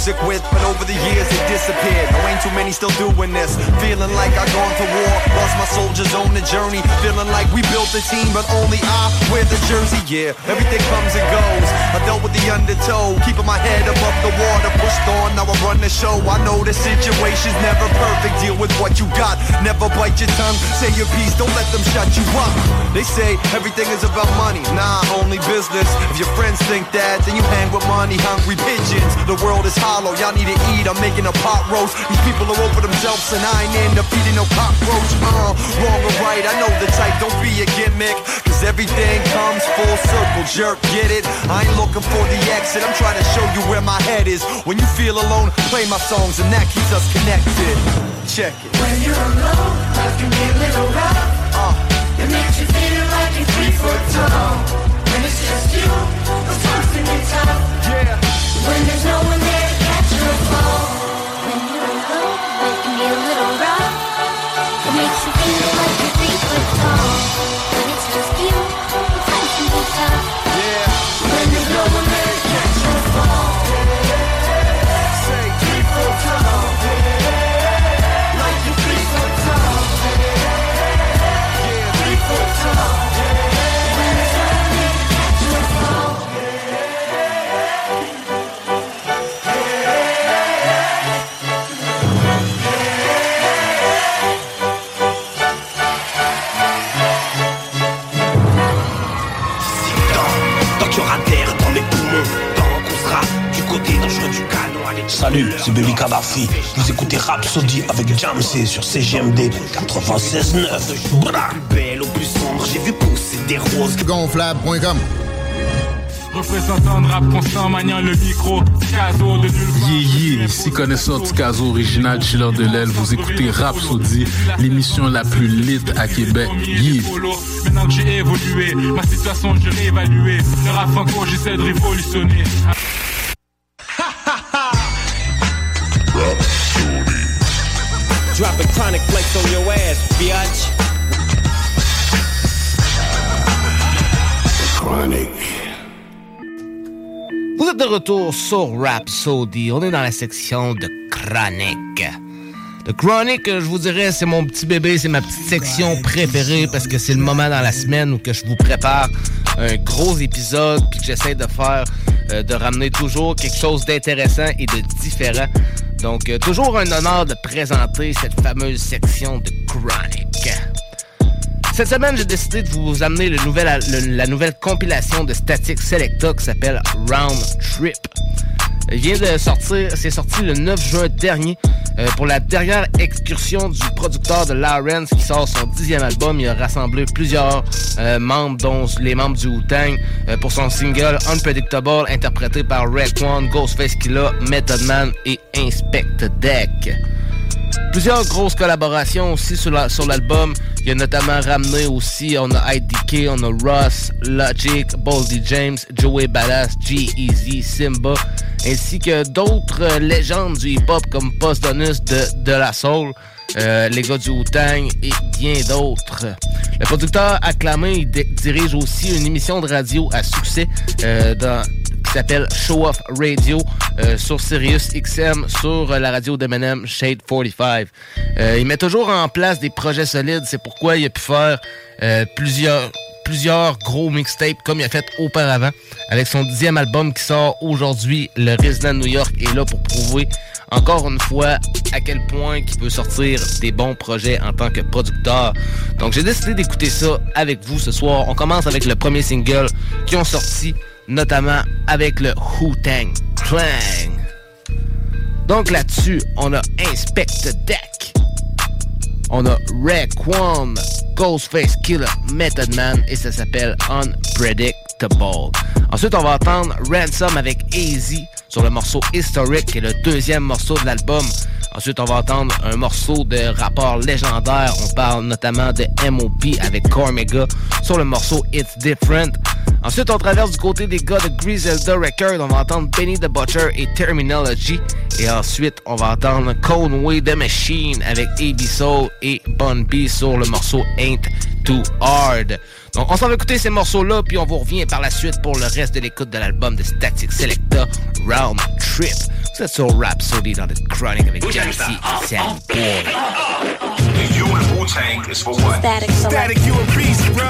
Music with, but over the years it disappeared. No, ain't too many still doing this. Feeling like I gone to war, lost my soldiers on the journey. Feeling like we built a team, but only I wear the jersey. Yeah, everything comes and goes. I dealt with the undertow, keeping my head above the water, pushed on. Now I run the show. I know the situation's never perfect. Deal with what you got. Never bite your tongue. Say your piece. Don't let them shut you up. They say everything is about money. Nah, only business. If your friends think that, then you hang with money hungry pigeons. The world is hollow. Y'all need to eat. I'm making a pot roast. These people are over themselves, and I ain't end up eating no cockroach. Uh, wrong or right. I know the type. Don't be a gimmick. Cause everything comes full circle. Jerk, get it? I ain't looking for the exit. I'm trying to show you where my head is. When you feel alone, play my songs, and that keeps us connected. Check it. When you're alone, life can be a little rough. Uh, It makes you feel like you're three foot tall. When it's just you, the times can be tough. Yeah. When there's no one there times Kadhafi. Vous écoutez Rhapsody avec Jamsey sur CGMD 96.9. Bra. belle au plus sombre, j'ai vu pousser des roses. Gonflable.com Représentant de rap constant, maniant le micro, caso de Yeah, yeah, ici connaisseur du caso original Chiller de l'aile, vous écoutez Rhapsody, l'émission la plus lit à Québec. Yeah. polo. Maintenant que j'ai évolué, ma situation j'ai réévalué. Le rap franco, j'essaie de révolutionner. Biatch. Chronic. Vous êtes de retour sur Rhapsody. On est dans la section de chronique. Le chronic, je vous dirais, c'est mon petit bébé, c'est ma petite section préférée parce que c'est le moment dans la semaine où que je vous prépare un gros épisode puis que j'essaie de faire, euh, de ramener toujours quelque chose d'intéressant et de différent. Donc, euh, toujours un honneur de présenter cette fameuse section de chronic. Cette semaine, j'ai décidé de vous amener la nouvelle compilation de Static Selecta qui s'appelle Round Trip. Vient de sortir, c'est sorti le 9 juin dernier euh, pour la dernière excursion du producteur de Lawrence qui sort son dixième album. Il a rassemblé plusieurs euh, membres, dont les membres du Wu-Tang, euh, pour son single Unpredictable, interprété par Red One, Ghostface Killah, Method Man et Inspect Deck. Plusieurs grosses collaborations aussi sur la- sur l'album. Il y a notamment ramené aussi, on a IDK, on a Ross, Logic, Boldy James, Joey Badass, G-Eazy, Simba, ainsi que d'autres légendes du hip-hop comme Postdonus de, de la Soul, euh, les gars du Wu-Tang et bien d'autres. Le producteur acclamé dirige aussi une émission de radio à succès euh, dans qui s'appelle Show Off Radio euh, sur Sirius XM sur euh, la radio d'Eminem Shade 45. Euh, il met toujours en place des projets solides, c'est pourquoi il a pu faire euh, plusieurs plusieurs gros mixtapes comme il a fait auparavant. Avec son dixième album qui sort aujourd'hui, le Resident New York est là pour prouver encore une fois à quel point il peut sortir des bons projets en tant que producteur. Donc j'ai décidé d'écouter ça avec vous ce soir. On commence avec le premier single qui ont sorti, notamment avec le Wu-Tang Clan. Donc là-dessus, on a Inspect Deck. On a Raekwon, Ghostface Killer, Method Man et ça s'appelle Unpredictable. Ensuite, on va entendre Ransom avec Easy sur le morceau Historic, qui est le deuxième morceau de l'album. Ensuite, on va entendre un morceau de rapport légendaire. On parle notamment de M.O.P. avec Cormega sur le morceau It's Different. Ensuite, on traverse du côté des gars de Griselda Record. On va entendre Benny the Butcher et Terminology. Et ensuite, on va entendre Conway the Machine avec A.B. Soul et Bun B sur le morceau Ain't Too Hard. Donc, on s'en va écouter ces morceaux-là, puis on vous revient par la suite pour le reste de l'écoute de l'album de Static Selecta, Round Trip. Vous êtes sur Rapsodie dans le Chronic avec Jesse et Sam oh, oh, Boy. Oh, you and Wu-Tang is for what? Static, Static you a beast, bro.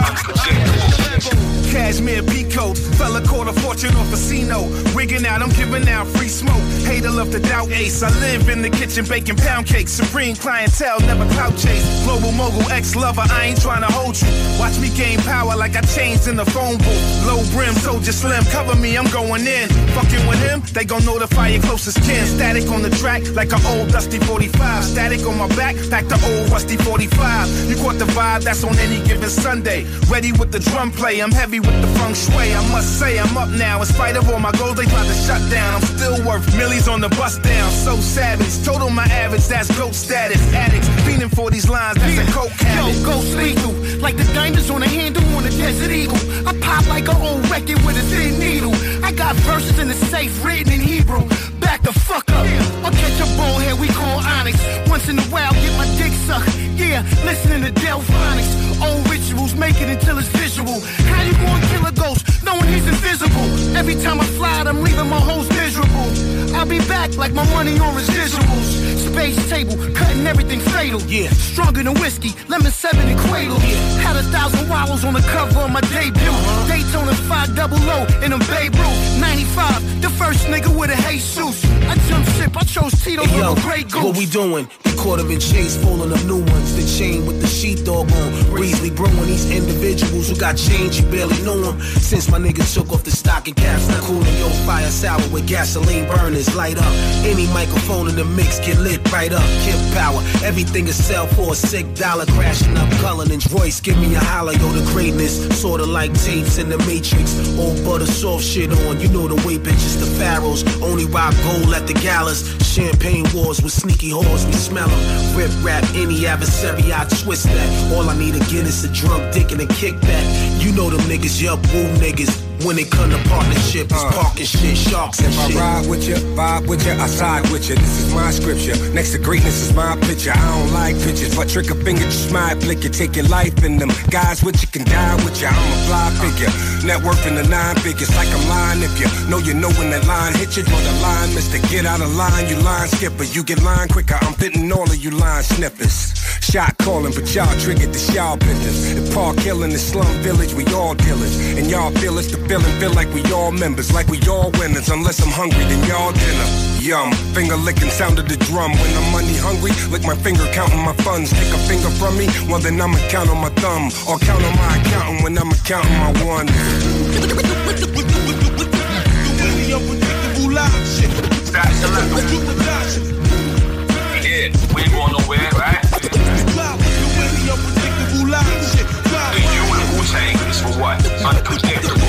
Cashmere peacoat, fella caught a fortune off casino. Rigging out, I'm giving out free smoke. Hater love to doubt ace. I live in the kitchen baking pound cakes. Supreme clientele, never clout chase. Global mogul, ex lover, I ain't trying to hold you. Watch me gain power like I changed in the phone booth. Low brim, soldier slim, cover me, I'm going in. Fucking with him, they gon' notify your closest Static on the track like an old dusty 45. Static on my back, back the old rusty 45. You caught the vibe, that's on any given Sunday. Ready with the drum play, I'm heavy with the feng shui. I must say, I'm up now. In spite of all my goals, they tried to shut down. I'm still worth millies on the bus down. So savage, total my average, that's goat status. Addicts, fiending for these lines, that's a coke habit. Yo, ghost lethal, like the diamonds on a handle on a desert eagle. I pop like an old record with a thin needle. I got verses in the safe written in Hebrew. Back the fuck up. I'll catch a bullhead we call Onyx. Once in a while, get my dick sucked. Yeah, listening to Delfonics. Old rituals, make it until it's visual. How you gonna kill a ghost knowing he's invisible? Every time I fly, I'm leaving my hoes miserable. I'll be back like my money on residuals. Space table, cutting everything fatal. Yeah, stronger than whiskey, lemon seven and cradle. Yeah, had a thousand wallows on the cover of my debut. Uh-huh. Daytona 5 double O in a Babe Ruth. 95, the first nigga with a Jesus. I jump ship, I chose Tito Hey, yo, Grey Goose. what we doing? We caught him in chase, pulling up new ones. The chain with the sheepdog on. Breezely brewing these individuals who got change, you barely knew them. Since my nigga took off the stocking caps, not cooling your fire sour with gasoline burners. Light up. Any microphone in the mix get lit right up. Kid power. Everything is sell for a sick dollar. Crashing up Cullinan's Royce. Give me a holler, yo, the greatness. Sorta like tapes in the Matrix. Old butter soft shit on. You know the way, bitches, the pharaohs. Only rock gold at the galas. Champagne wars with sneaky whores, we smell them. Rip rap any adversary, I twist that. All I need again is a drunk dick and a kickback. You know them niggas, yup, woo niggas. When it come to partnership, it's uh. parking shit, sharks and If I ride with you, vibe with you, I side with you. This is my scripture. Next to greatness is my picture. I don't like pictures, but trick a finger, just might flick you. Take your life in them. Guys with you can die with you. I'm a fly figure. Net worth in the nine figures. Like I'm lying if you know you know when that line hit you. Draw the line, mister. Get out of line, you line skipper. You get line quicker. I'm fitting all of you line snippers. Shot calling, but y'all triggered the y'all business. If Park killing the slum village, we all dealers. And y'all feel it's the feeling, feel like we all members, like we all winners. Unless I'm hungry, then y'all dinner. Yum, finger licking sound of the drum. When I'm money hungry, lick my finger counting my funds. Take a finger from me, well then I'ma count on my thumb. Or count on my accountant when I'ma counting my ones. Yeah, we ain't going nowhere, right? You and Wu-Tang is for what? Unpredictable.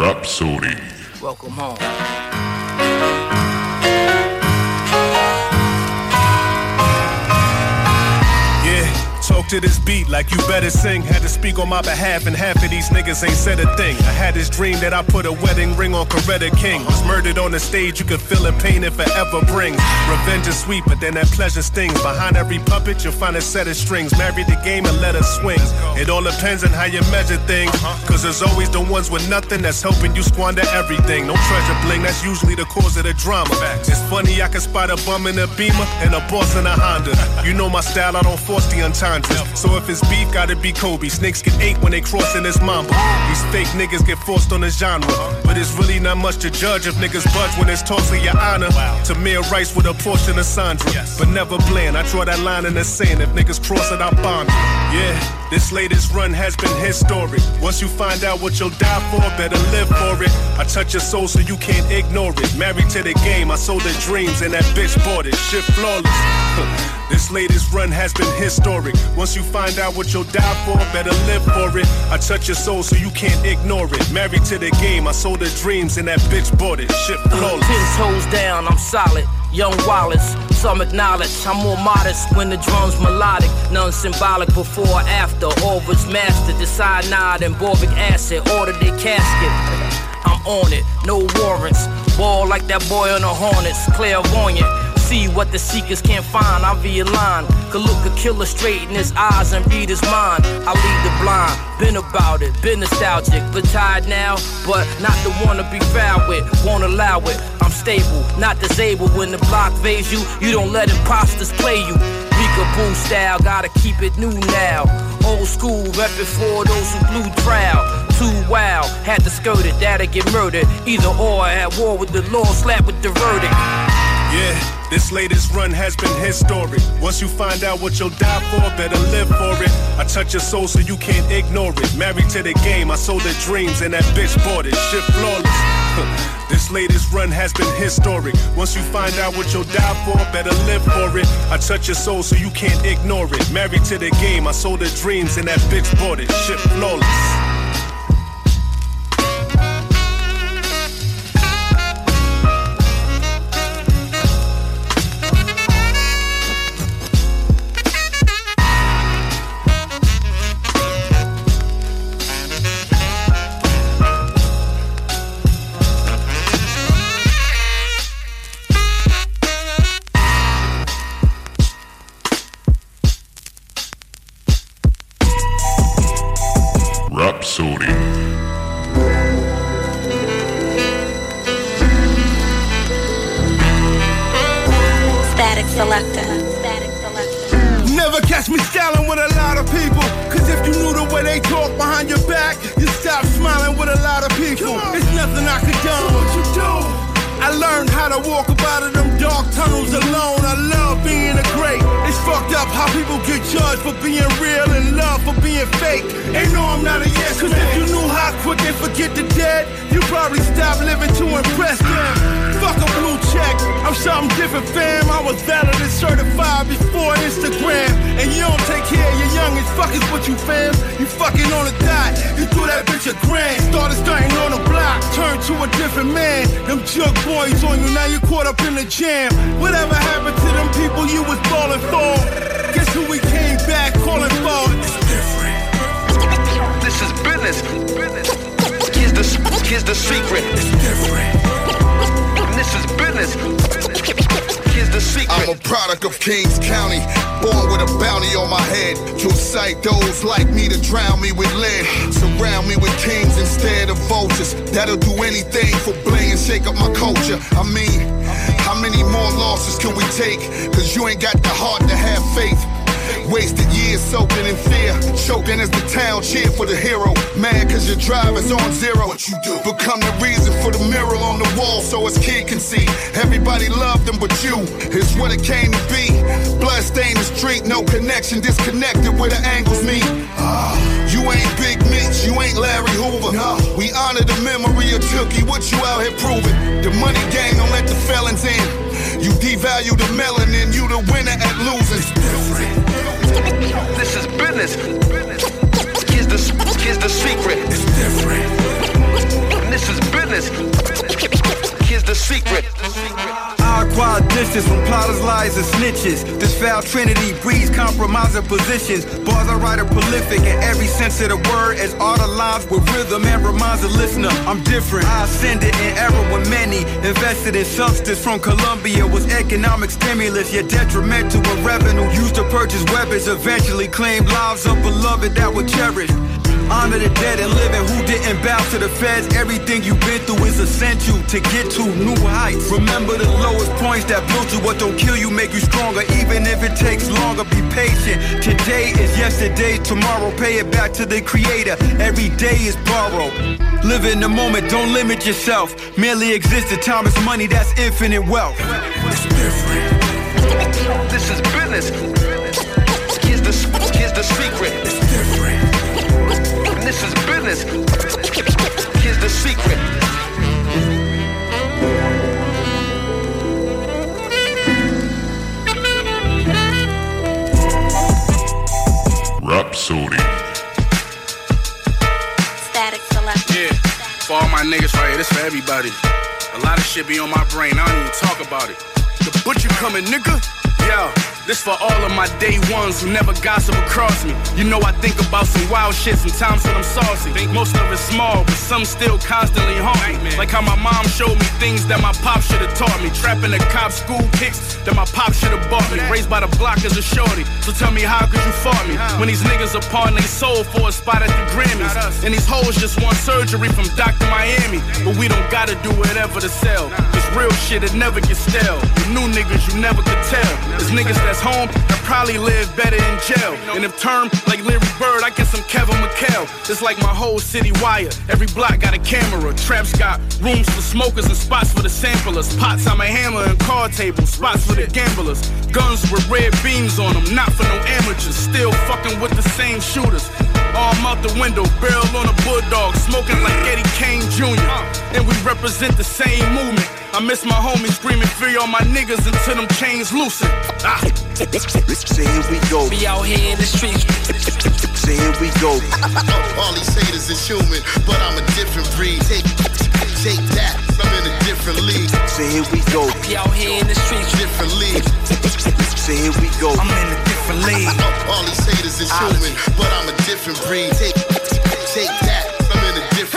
Rapsodie. Welcome home. To this beat like you better sing. Had to speak on my behalf, and half of these niggas ain't said a thing. I had this dream that I put a wedding ring on Coretta King. Was murdered on the stage, you could feel the pain it forever brings. Revenge is sweet, but then that pleasure stings. Behind every puppet, you'll find a set of strings. Marry the game and let us swing. It all depends on how you measure things. Cause there's always the ones with nothing that's helping you squander everything. No treasure bling, that's usually the cause of the drama. It's funny, I can spot a bum in a beamer and a boss in a Honda. You know my style, I don't force the entendres. So if it's beef, gotta be Kobe. Snakes get ate when they cross in this mamba. These fake niggas get forced on the genre. But it's really not much to judge if niggas budge when it's tossed in your honor. To mere rice with a portion of Sandra. But never bland. I draw that line in the sand. If niggas cross it, I bomb you. Yeah, this latest run has been historic. Once you find out what you'll die for, better live for it. I touch your soul so you can't ignore it. Married to the game, I sold her dreams and that bitch bought it. Shit flawless. [LAUGHS] This latest run has been historic. Once you find out what you'll die for, better live for it. I touch your soul so you can't ignore it. Married to the game, I sold her dreams and that bitch bought it. Shit uh, flawless. Ten toes down, I'm solid. Young Wallace, some acknowledge I'm more modest when the drum's melodic. None symbolic before or after. All was mastered. The cyanide and boric acid. Order their casket. I'm on it, no warrants. Ball like that boy on the Hornets, clairvoyant. See what the seekers can't find. I be a line. Could look a killer straight in his eyes and read his mind. I lead the blind. Been about it, been nostalgic, but tired now. But not the one to be foul with. Won't allow it. I'm stable, not disabled. When the block phase you, you don't let imposters play you. Peekaboo style, gotta keep it new now. Old school, reppin' for those who blew trial. Too wild, had to skirt it, that'll get murdered. Either or, at war with the law, slap with the verdict. Yeah, this latest run has been historic. Once you find out what you'll die for, better live for it. I touch your soul so you can't ignore it. Married to the game, I sold her dreams and that bitch bought it. Shit flawless. [LAUGHS] This latest run has been historic. Once you find out what you'll die for, better live for it. I touch your soul so you can't ignore it. Married to the game, I sold her dreams and that bitch bought it. Shit flawless. Certified before Instagram. And you don't take care of your youngins. Fuck is what you fam. You fucking on a dot. You threw that bitch a grand. Started stunting on the block. Turned to a different man. Them jug boys on you. Now you caught up in the jam. Whatever happened to them people you was falling for? Guess who we came back calling for? It's different. This is business. Here's the here's the secret. It's different. This is business. The secret. I'm a product of Kings County, born with a bounty on my head. To incite those like me to drown me with lead. Surround me with kings instead of vultures. That'll do anything for bling and shake up my culture. I mean, how many more losses can we take? Cause you ain't got the heart to have faith. Wasted years soaking in fear, choking as the town cheer for the hero. Mad cause your driver's on zero. What you do? Become the reason for the mirror on the wall so his kid can see. Everybody loved him but you is what it came to be. Blood stained the street, no connection, disconnected where the angles meet. Ah, you ain't Big Mitch, you ain't Larry Hoover. No. We honor the memory of Tookie, what you out here proving? The money gang don't let the felons in. You devalue the melanin, you the winner at losing. This is business. Here's the here's the secret. It's different. This is business. The secret. I acquire distance from plotters, lies, and snitches. This foul trinity breeds compromising positions. Bars I write are prolific in every sense of the word, as art aligns with rhythm and reminds the listener I'm different. I ascended in error when many invested in substance from Colombia was economic stimulus, yet detrimental when revenue used to purchase weapons eventually claimed lives of beloved that were cherished. Honor the dead and living who didn't bow to the feds. Everything you've been through is essential to get to new heights. Remember the lowest points that built you. What don't kill you make you stronger. Even if it takes longer, be patient. Today is yesterday, tomorrow pay it back to the creator. Every day is borrowed. Live in the moment, don't limit yourself. Merely exist, the time is money, that's infinite wealth. It's different. This is business. Here's the, here's the secret. It's different. This is business. Here's the secret. Rapsodie. Statik Selektah. Yeah, for all my niggas right here, this for everybody. A lot of shit be on my brain, I don't even talk about it. The butcher coming, nigga? Yo, this for all of my day ones who never gossip across me. You know I think about some wild shit sometimes when I'm saucy. Think most of it's small, but some still constantly haunt me. Like how my mom showed me things that my pop should have taught me. Trapping the cop school kicks that my pop should have bought me. Raised by the block as a shorty. So tell me how could you fault me? When these niggas are pawn they soul for a spot at the Grammys. And these hoes just want surgery from Dr. Miami. But we don't gotta do whatever to sell. It's real shit, it never gets stale. The new niggas you never could tell. There's niggas that's home that probably live better in jail. And if term like Larry Bird, I get some Kevin McHale. It's like my whole city wire. Every block got a camera. Traps got rooms for smokers and spots for the samplers. Pots on my hammer and card tables. Spots for the gamblers. Guns with red beams on them, not for no amateurs. Still fucking with the same shooters. Arm out the window, barrel on a bulldog, smoking like Eddie Kane Jr. And we represent the same movement. I miss my homies screaming free on my niggas until them chains loosen. Ah. Say here we go. Be out here in the streets. Say here we go. [LAUGHS] All these haters is human, but I'm a different breed. Take, take that. I'm in a different league. Say here we go. Be out here in the streets. Different league. Say here we go. I'm in a different league. All these haters is human, but I'm a different breed. Take, take that.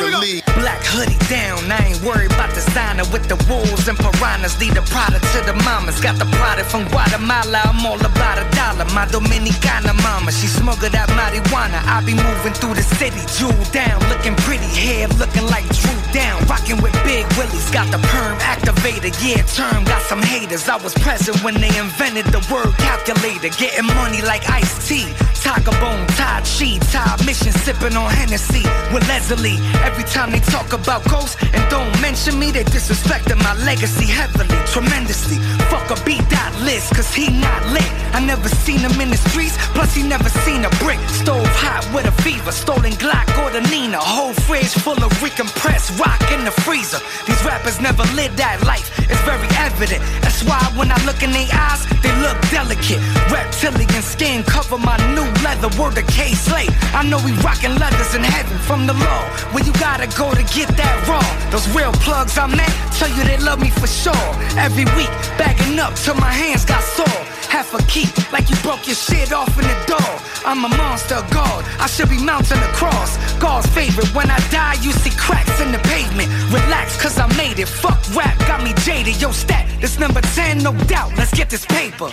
Different league. Black hoodie down, I ain't worried about designer with the wolves and piranhas. Lead the product to the mamas. Got the product from Guatemala, I'm all about a dollar. My Dominicana mama, she smuggled that marijuana. I be moving through the city, jewel down, looking pretty, hair looking like Drew down. Rocking with big willies, got the perm activator. Yeah, term, got some haters. I was present when they invented the word calculator. Getting money like Ice T, Tiger Bone, Tai Chi, Thai Mission, sipping on Hennessy with Leslie. Every time they talk about ghosts and don't mention me, they disrespecting my legacy heavily, tremendously. Fuck a beat that list, cause he not lit. I never seen him in the streets, plus he never seen a brick. Stove hot with a fever, stolen Glock or the Nina. Whole fridge full of recompressed rock in the freezer. These rappers never lived that life, it's very evident. That's why when I look in their eyes, they look delicate. Reptilian skin cover my new leather, word of Kay Slay. I know we rockin' leathers in heaven from the law. Where you gotta go to get that raw. Those real plugs I met tell you they love me for sure. Every week, bagging up till my hands got sore. Half a key, like you broke your shit off in the door. I'm a monster God, I should be mounting a cross. God's favorite, when I die, you see cracks in the pavement. Relax, cause I made it. Fuck rap, got me jaded. Yo, stat, this number 10, no doubt. Let's get this paper.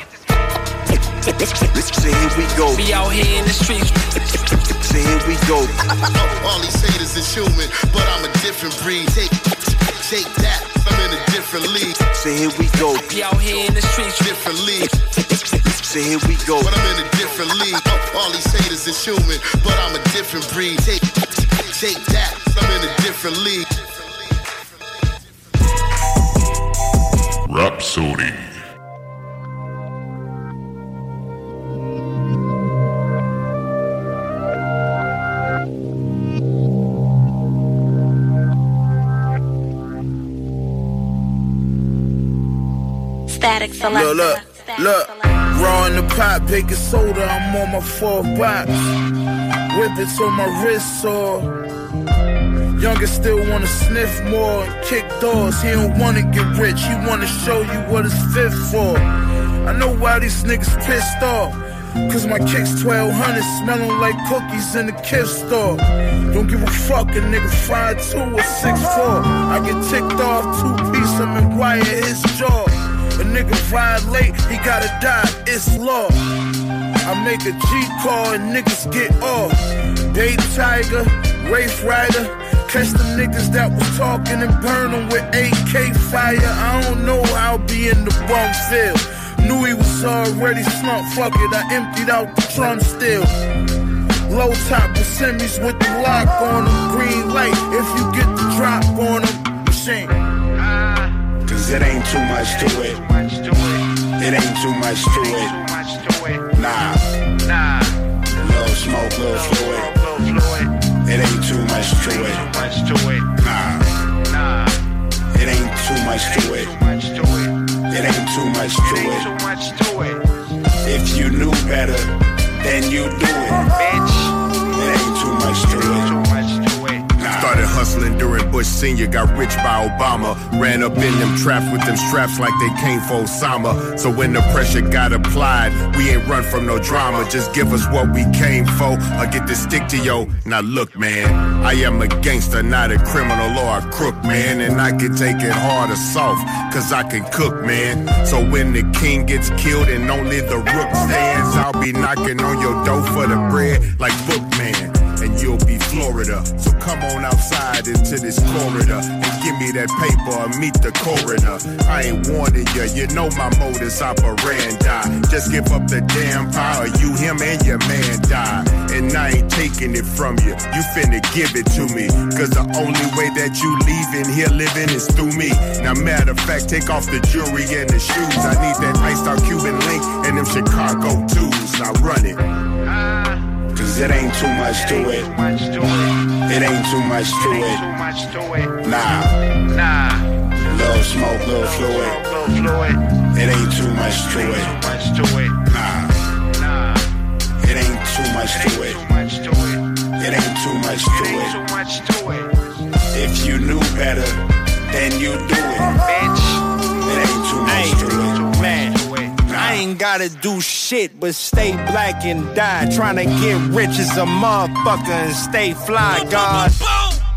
Say here we go. Be out here in the streets. Say here we go. [LAUGHS] All these haters is human, but I'm a different breed. Take, take that. I'm in a different league. Say here we go. Be out here in the streets. Different league. Say here we go. But I'm in a different league. Oh, all these haters is human, but I'm a different breed. Take, take that. I'm in a different league. Rapsodie. Static. Look, look, look. Raw in the pot, baking soda, I'm on my fourth box. Whip it till my wrist sore. Youngest still wanna sniff more and kick doors. He don't wanna get rich, he wanna show you what it's fit for. I know why these niggas pissed off. Cause my kicks 1200 smelling like cookies in the gift store. Don't give a fuck, a nigga 5'2 or 6'4. I get ticked off, two piece, I'm in wire his jaw. A nigga violate, he gotta die, it's law. I make a G call and niggas get off. Date Tiger, Race Rider, catch the niggas that was talking and burn them with AK fire. I don't know I'll be in the bum field. Knew he was already slumped, fuck it, I emptied out the drum still. Low top with semis with the lock on them, green light if you get the drop on them. Machine. Cause it ain't too much to it. Too much to it. Nah. Nah. Little smoke, little fluid. It ain't too much to it. Nah. Nah. It ain't too much to it. It ain't too much to it. If you knew better, then you'd do it. Bitch. It ain't too much to it. Hustling during Bush Sr., got rich by Obama. Ran up in them traps with them straps like they came for Osama. So when the pressure got applied, we ain't run from no drama. Just give us what we came for, or get to stick to yo. Now look, man, I am a gangster, not a criminal or a crook, man. And I can take it hard or soft, cause I can cook, man. So when the king gets killed and only the rook stands, I'll be knocking on your door for the bread like Bookman and you'll be Florida. So come on outside into this corridor and give me that paper or meet the coroner. I ain't warning you, you know my modus operandi. Just give up the damn power, you, him, and your man die. And I ain't taking it from you, you finna give it to me. Cause the only way that you leaving here living is through me. Now, matter of fact, take off the jewelry and the shoes. I need that iced out Cuban link and them Chicago twos. Now run it. It ain't too much to it. It ain't too much to it. Nah. Nah. Little smoke, little fluid. It ain't too much to it. Nah. It ain't too much to it. It ain't too much to it. If you knew better, then you do it. Bitch. It ain't too much to it. Ain't gotta do shit but stay black and die. Tryna get rich as a motherfucker and stay fly, God.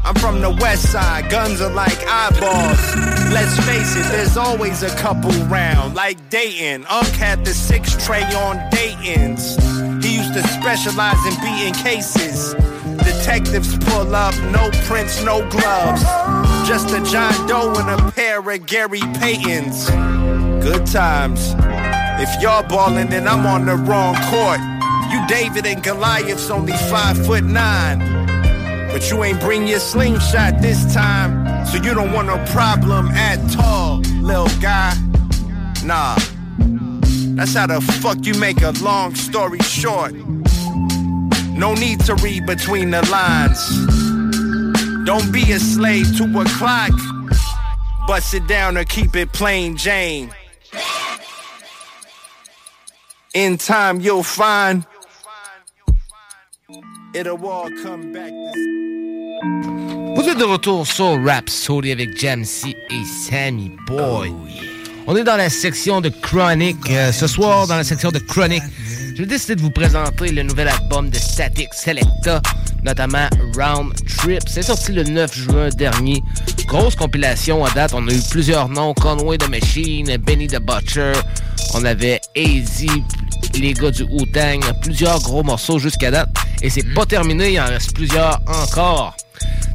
I'm from the west side, guns are like eyeballs. Let's face it, there's always a couple round, like Dayton. Unc had the six tray on Dayton's. He used to specialize in beating cases. Detectives pull up, no prints, no gloves. Just a John Doe and a pair of Gary Paytons. Good times. If y'all ballin', then I'm on the wrong court. You David and Goliath's only five foot nine. But you ain't bring your slingshot this time. So you don't want no problem at all, little guy. Nah. That's how the fuck you make a long story short. No need to read between the lines. Don't be a slave to a clock. Bust it down or keep it plain Jane. In time, you'll find it'll all come back. Vous êtes de retour sur Rhapsody avec Jamsey et Sammy Boy. On est dans la section de Chronic. Euh, ce soir, dans la section de Chronic, j'ai décidé de vous présenter le nouvel album de Static Selecta, notamment Round Trip. C'est sorti le 9 juin dernier. Grosse compilation à date. On a eu plusieurs noms. Conway the Machine, Benny the Butcher. On avait AZ, les gars du Wu-Tang. Plusieurs gros morceaux jusqu'à date. Et c'est pas terminé, il en reste plusieurs encore.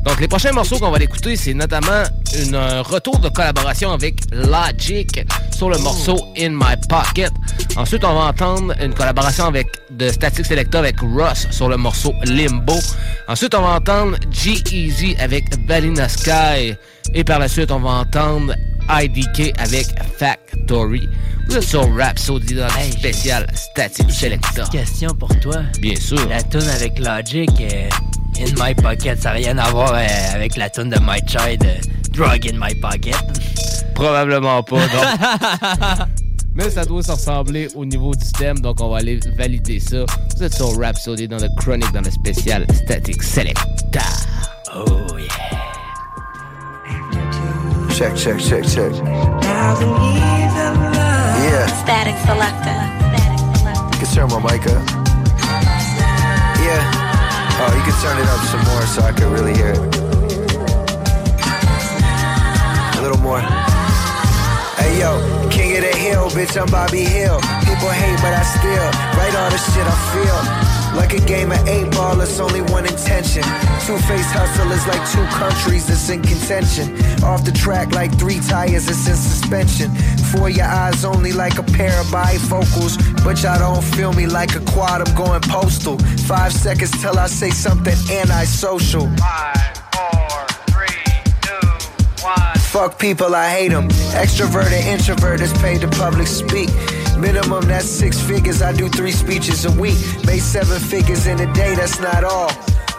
Donc, les prochains morceaux qu'on va écouter, c'est notamment une, un retour de collaboration avec Logic sur le morceau In My Pocket. Ensuite, on va entendre une collaboration avec de Static Selecta avec Russ sur le morceau Limbo. Ensuite, on va entendre G-Eazy avec Valina Sky. Et par la suite, on va entendre IDK avec Factory. Vous êtes sur Rhapsody dans spécial Static Selecta. Question pour toi. Bien sûr. La tune avec Logic, euh, In My Pocket, ça n'a rien à voir euh, avec la tune de My Child, euh, Drug in My Pocket. Probablement pas, non. [LAUGHS] Mais ça doit se ressembler au niveau du thème, donc on va aller valider ça. Vous êtes sur Rhapsody dans le Chronic dans le spécial Static Selecta. Oh yeah. Check, check, check, check. Yeah. Static Selector. You can turn my mic up. Yeah. Oh, you can turn it up some more so I can really hear it. A little more. Hey yo, king hill, bitch, I'm Bobby Hill. People hate, but I still write all the shit I feel. Like a game of eight ball, it's only one intention. Two-faced hustle is like two countries that's in contention. Off the track like three tires, it's in suspension. For your eyes only like a pair of bifocals. But y'all don't feel me like a quad, I'm going postal. Five seconds till I say something antisocial. Fuck people, I hate them. Extrovert and introvert is paid to public speak. Minimum, that's six figures. I do three speeches a week. Make seven figures in a day, that's not all.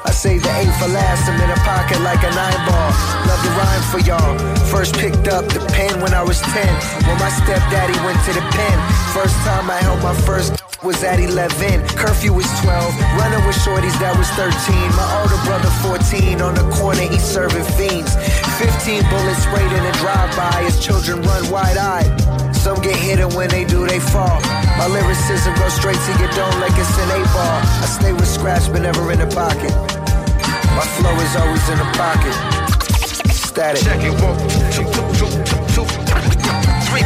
I save the eight for last, I'm in a pocket like a nine ball. Love to rhyme for y'all. First picked up the pen when I was 10. When my stepdaddy went to the pen. First time I held my first [LAUGHS] was at 11. Curfew was 12. Running with shorties that was 13. My older brother 14. On the corner, he serving fiends. 15 bullets sprayed in a drive-by. His children run wide-eyed. Some get hit and when they do, they fall. My lyricism goes straight to your dome like it's an eight ball. I stay with scratch, but never in the pocket. My flow is always in the pocket. Static. Check it, one, two, two, two, three,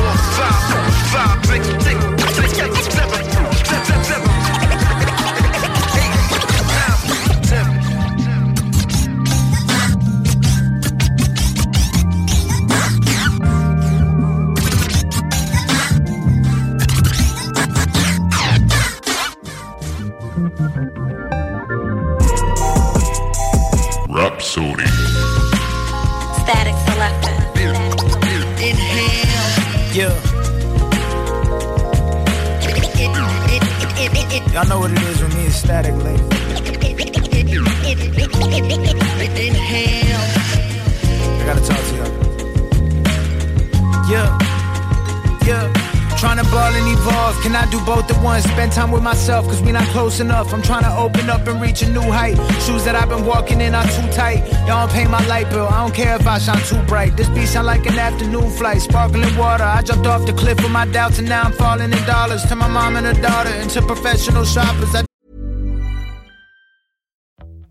four, five, five, six, six, Rapsodie. Statik Selektah. Yeah. Y'all know what it is with me, it's static, lady. Inhale. I gotta talk to y'all. Yeah. Yeah. Trying to ball and evolve. Can I do both at once? Spend time with myself, cause we not close enough. I'm trying to open up and reach a new height. Shoes that I've been walking in are too tight. Y'all don't pay my light bill. I don't care if I shine too bright. This beat sound like an afternoon flight. Sparkling water. I jumped off the cliff with my doubts and now I'm falling in dollars. To my mom and her daughter, and to professional shoppers. I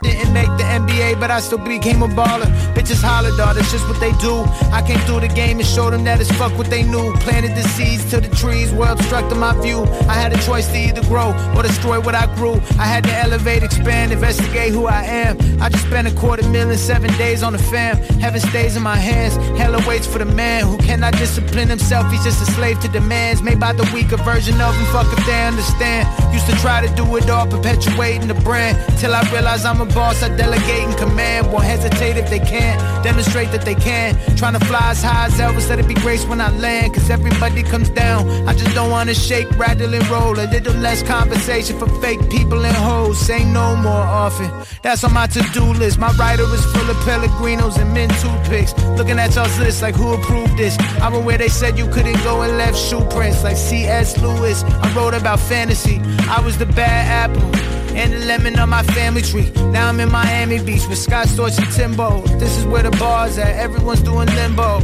Didn't make the NBA, but I still became a baller. Bitches holler, dog, that's just what they do. I came through the game and showed them that it's fuck what they knew. Planted the seeds to the trees, were obstructing my view. I had a choice to either grow or destroy what I grew. I had to elevate, expand, investigate who I am. I just spent a quarter million, seven days on the fam. Heaven stays in my hands. hell awaits for the man who cannot discipline himself. He's just a slave to demands made by the weaker version of him. Fuck if they understand. Used to try to do it all, perpetuating the brand. Till I realize I'm a boss, I delegate and command. Won't hesitate if they can't. Demonstrate that they can. Trying to fly as high as Elvis, let it be grace when I land. Cause everybody comes down. I just don't wanna shake, rattle, and roll. A little less conversation for fake people and hoes. Say no more often. That's on my to do list. My writer is full of Pellegrinos and men toothpicks. Looking at y'all's list like who approved this? I went where they said you couldn't go and left shoe prints like C.S. Lewis. I wrote about fantasy. I was the bad apple and the lemon on my family tree. Now I'm in Miami Beach with Scott Storch and Timbo. This is where the bar's at. Everyone's doing limbo.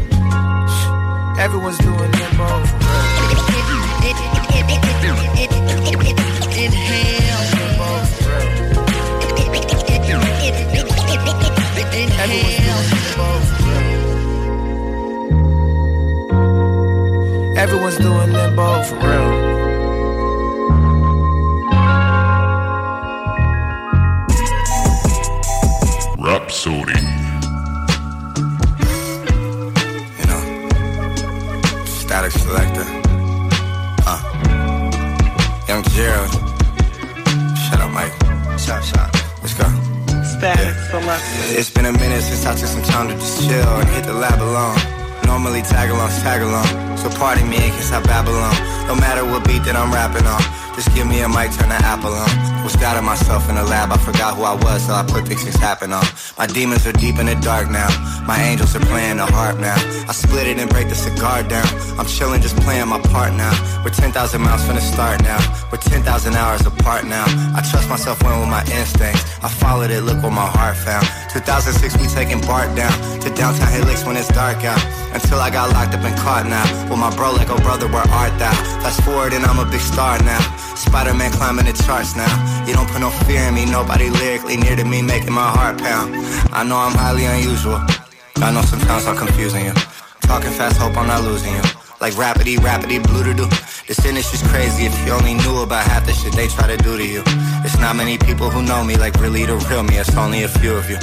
Everyone's doing limbo. For real. Inhale. Everyone's doing limbo for real. Rapsodie. You know, Statik Selektah. Uh. Young Gerald. Shut up, Mike. Shut, up, shut. up. Let's go. Statik Selektah. It's been a minute since I took some time to just chill and hit the lab alone. Normally tag along, tag along. So pardon me in case I babble on. No matter what beat that I'm rapping on. Just give me a mic, turn the apple on. Was doubting myself in the lab, I forgot who I was, so I put things happen on. My demons are deep in the dark now. My angels are playing the harp now. I split it and break the cigar down. I'm chilling, just playing my part now. We're 10,000 miles from the start now. We're 10,000 hours apart now. I trust myself, went with my instincts. I followed it, look what my heart found. 2006, we taking Bart down to downtown Helix when it's dark out. Until I got locked up and caught now. With my bro, like, oh brother, where art thou? Fast forward and I'm a big star now. Spider-Man climbing the charts now. You don't put no fear in me, nobody lyrically near to me, making my heart pound. I know I'm highly unusual. I know sometimes I'm confusing you. Talking fast, hope I'm not losing you. Like rapidy, rapidy, blue to do. This industry's crazy if you only knew about half the shit they try to do to you. It's not many people who know me, like really the real me, it's only a few of you.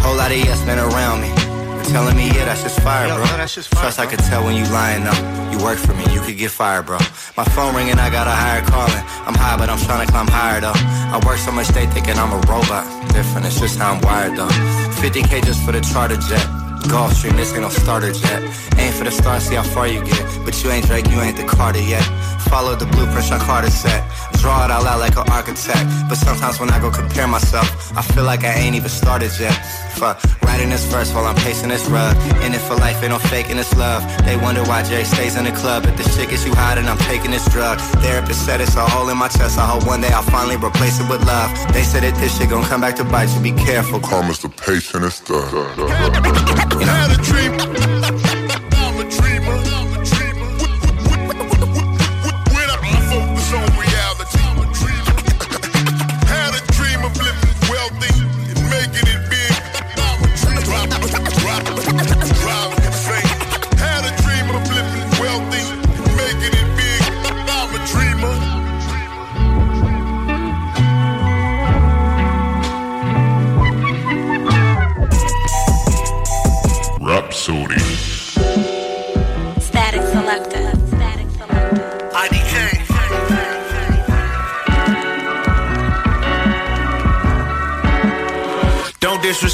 Whole lot of yes men around me. Telling me, yeah, that's just fire, bro. Trust I could tell when you lying though. You work for me, you could get fired, bro. My phone ringing, I got a higher calling. I'm high, but I'm trying to climb higher though. I work so much they thinking I'm a robot. Different, it's just how I'm wired though. 50k just for the charter jet. Gulfstream, this ain't no starter jet. Aim for the stars, see how far you get. But you ain't Drake, you ain't the Carter yet. Follow the blueprint Carter set. Draw it all out like an architect. But sometimes when I go compare myself, I feel like I ain't even started yet. Fuck, writing this verse while I'm pacing this rug. In it for life, ain't no faking this love. They wonder why Jay stays in the club. If the shit gets you hot and I'm taking this drug. Therapist said it's a hole in my chest. I hope one day I'll finally replace it with love. They said that this shit gon' come back to bite you. Be careful. Karma's the patient, it's the. Had a dream.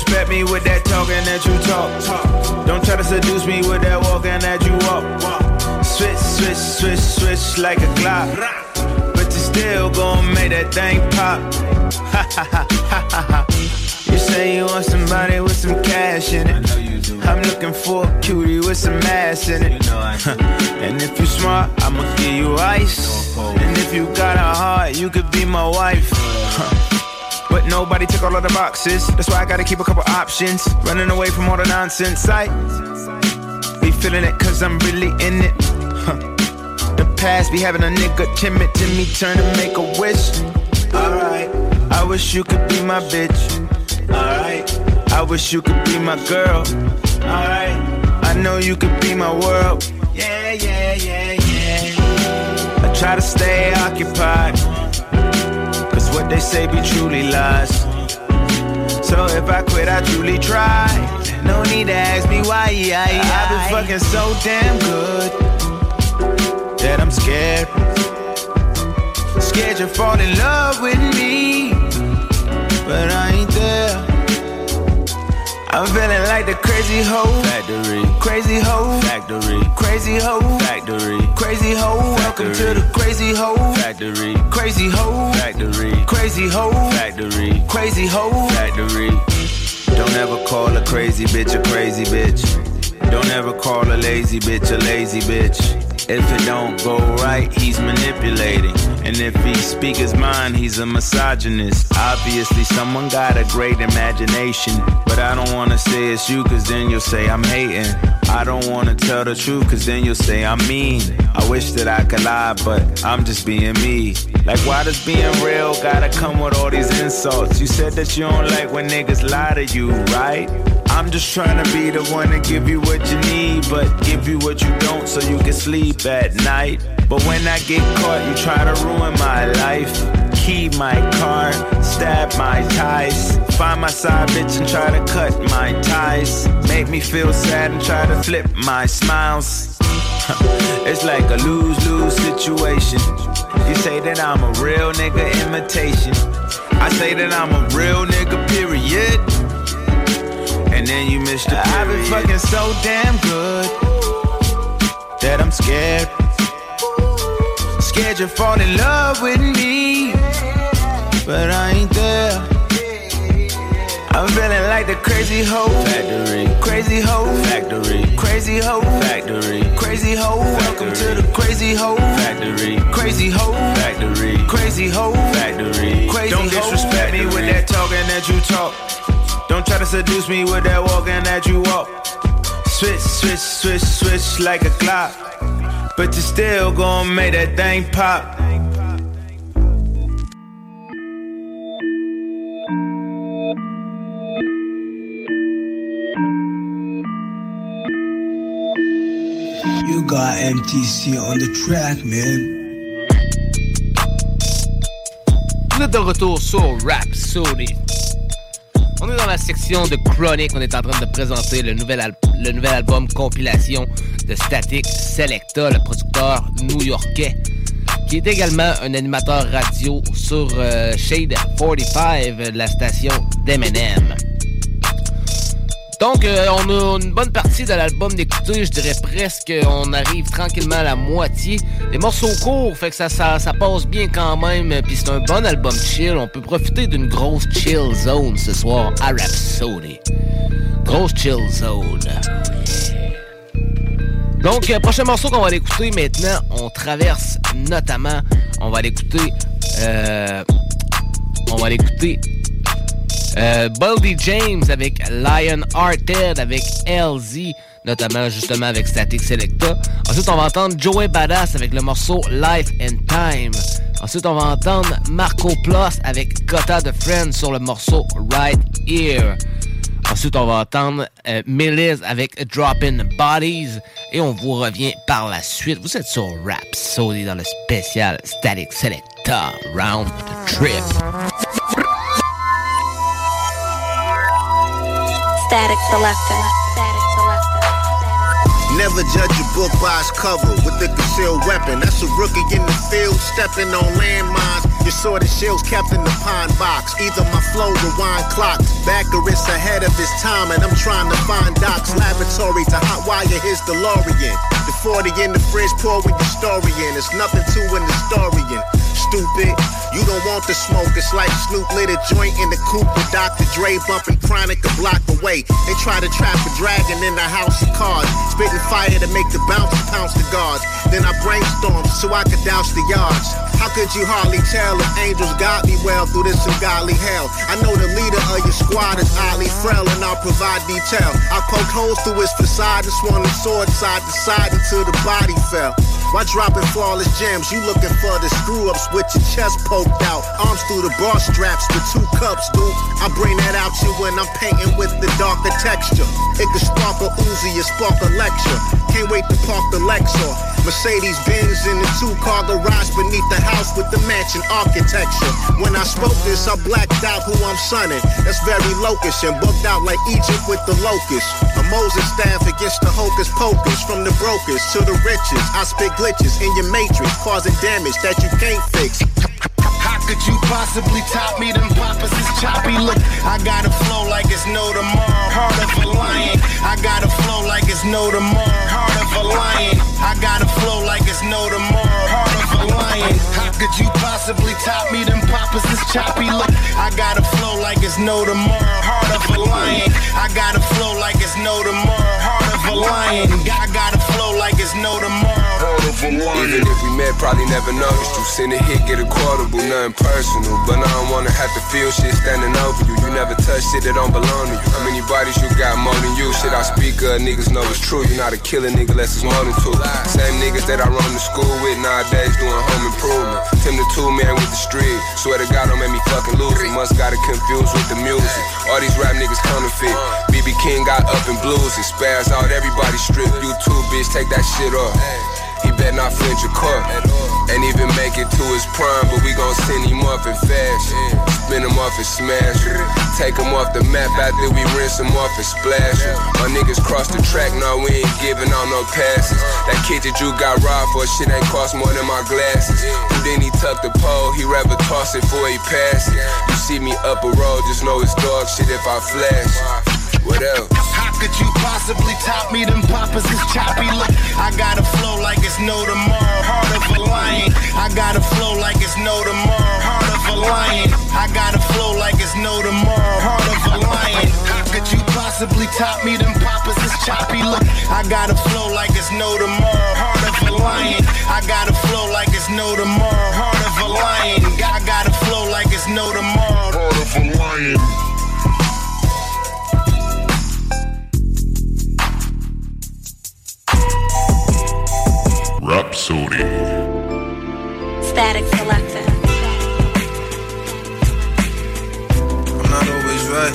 Disrespect me with that talking that you talk. Don't try to seduce me with that walking that you walk. Switch, switch, switch, switch like a clock. But you still gon' make that thing pop. Ha ha ha ha ha ha. You say you want somebody with some cash in it. I'm looking for a cutie with some ass in it. [LAUGHS] and if you smart, I'ma give you ice. And if you got a heart, you could be my wife. But nobody took all of the boxes. That's why I gotta keep a couple options. Running away from all the nonsense. I be feeling it cause I'm really in it. Huh. The past be having a nigga timid to me, turn and make a wish. Alright, I wish you could be my bitch. Alright, I wish you could be my girl. Alright, I know you could be my world. Yeah, yeah, yeah, yeah. I try to stay occupied. They say be truly lies. So if I quit, I truly try. No need to ask me why. I've been fucking so damn good that I'm scared. Scared you fall in love with me, but I. I'm feeling like the crazy hoe. Factory, crazy hoe. Factory, crazy hoe. Factory, crazy hoe. Welcome to the crazy hoe. Factory, crazy hoe. Factory, crazy hoe. Factory, crazy hoe. Factory. Don't ever call a crazy bitch a crazy bitch. Don't ever call a lazy bitch a lazy bitch. If it don't go right, he's manipulating. And if he speak his mind, he's a misogynist. Obviously, someone got a great imagination. But I don't wanna say it's you, cause then you'll say I'm hating. I don't wanna tell the truth, cause then you'll say I'm mean. I wish that I could lie, but I'm just being me. Like, why does being real gotta come with all these insults? You said that you don't like when niggas lie to you, right? I'm just trying to be the one to give you what you need, but give you what you don't so you can sleep at night. But when I get caught, you try to ruin my life. Key my car, stab my ties. Find my side bitch and try to cut my ties. Make me feel sad and try to flip my smiles. [LAUGHS] it's like a lose lose situation. You say that I'm a real nigga imitation. I say that I'm a real nigga, period. And then you missed the period. I've been fucking so damn good that I'm scared. Scared you fall in love with me, but I ain't there. I'm feeling like the crazy hoe. Factory, crazy hoe. Factory, crazy hoe. Factory, crazy hoe. Welcome to the crazy hoe. Factory, crazy hoe. Factory, crazy hoe. Factory. Crazy Don't disrespect me with that talking that you talk. Don't try to seduce me with that walking that you walk. Switch, switch, switch, switch like a clock. But you still gon' make that thing pop. You got MTC on the track, man. Vous êtes de retour sur Rapsodie. On est dans la section de Chronic. On est en train de présenter le nouvel, album compilation de Static Selecta, le producteur new-yorkais, qui est également un animateur radio sur euh, Shade 45, la station d'Eminem. Donc, euh, on a une bonne partie de l'album d'écouter. Je dirais presque, on arrive tranquillement à la moitié. Les morceaux courts, fait que ça, ça, passe bien quand même. Puis c'est un bon album chill. On peut profiter d'une grosse chill zone ce soir à Rhapsody. Grosse chill zone. Donc, euh, prochain morceau qu'on va aller écouter maintenant, on traverse notamment, on va l'écouter, euh, on va l'écouter euh, Baldy James avec Lion Hearted avec LZ, notamment justement avec Static Selecta. Ensuite, on va entendre Joey Badass avec le morceau Life and Time. Ensuite, on va entendre Marco Plus avec Cotta de Friends sur le morceau Right Here. Ensuite, on va entendre euh, avec Droppin' Bodies. Et on vous revient par la suite. Vous êtes sur Rap Sody dans le spécial Static Selecta Round Trip. Statik Selektah. Never judge a book by its cover with a concealed weapon. That's a rookie in the field stepping on landmines. Your sword and shield's kept in the pine box. Either my flow rewind clock, back or it's ahead of its time. And I'm trying to find Doc's laboratory to hotwire his DeLorean. The 40 in the fridge, pour with your story in. It's nothing to an historian. Stupid, you don't want the smoke. It's like Snoop lit a joint in the coupe with Dr. Dre bumping chronic a block away. They try to trap a dragon in the house of cards, spitting fire to make the bouncer pounce the guards. Then I brainstormed so I could douse the yards. How could you hardly tell angels got me well through this ungodly hell? I know the leader of your squad is highly frail, and I'll provide detail. I poked holes through his facade and swung the sword side to side until the body fell. Why dropping flawless gems? You looking for the screw ups with your chest poked out. Arms through the bar straps, the two cups, dude. I bring that out you when I'm painting with the darker texture. It could spark a Uzi or spark a lecture. Can't wait to park the Lexus. Mercedes Benz in the two car garage beneath the house with the mansion architecture. When I spoke this, I blacked out who I'm sonning. That's very locust and booked out like Egypt with the locust. A Moses staff against the hocus pocus. From the brokers to the riches. I spit glitches in your matrix, causing damage that you can't fix. How could you possibly top me? Them poppers is choppy. Look, I got a flow like it's no tomorrow. Heart of a lion. I got a flow like it's no tomorrow. Heart of a lion. I got a flow like it's no tomorrow. Lion. How could you possibly top me? Them poppers is choppy. Look, I got a flow like it's no tomorrow. Heart of a lion. I got a flow like it's no tomorrow. Heart of a lion. I got a flow like it's no tomorrow. Heart of a lion. Even if we met, probably never noticed you. Send a hit, get a quotable, nothing personal. But I don't wanna have to feel shit standing over you. You never touch shit that don't belong to you. How many bodies you got more than you? Shit I speak of, niggas know it's true. You're not a killer nigga unless it's more than two. Same niggas that I run to school with nowadays doing home improvement. Tim the two man with the street. Swear to God, don't make me fucking lose it. Must got it confused with the music. All these rap niggas counterfeit. BB King got up in blues and spaz out everybody strip. You too, bitch, take that shit off. He better not flinch a car. Ain't even make it to his prime, but we gon' send him off in fashion. Spin him off and smash. Take him off the map after we rinse him off and splash. My niggas cross the track, no, we ain't giving out no passes. That kid that you got robbed for, shit ain't cost more than my glasses. And then he tuck the pole, he rather toss it before he pass. You see me up a road, just know it's dog shit if I flash. What else? How could you possibly top me? Them poppers is choppy. Look, I got a flow like it's no tomorrow. Heart of a lion. I got a flow like it's no tomorrow. Heart of a lion. I got a flow like it's no tomorrow. Heart of a lion. How could you possibly top me? Them poppers is choppy. Look, I got a flow like it's no tomorrow. Heart of a lion. I got a flow like it's no tomorrow. Heart of a lion. Got Rapsodie. Statik Selektah. I'm not always right.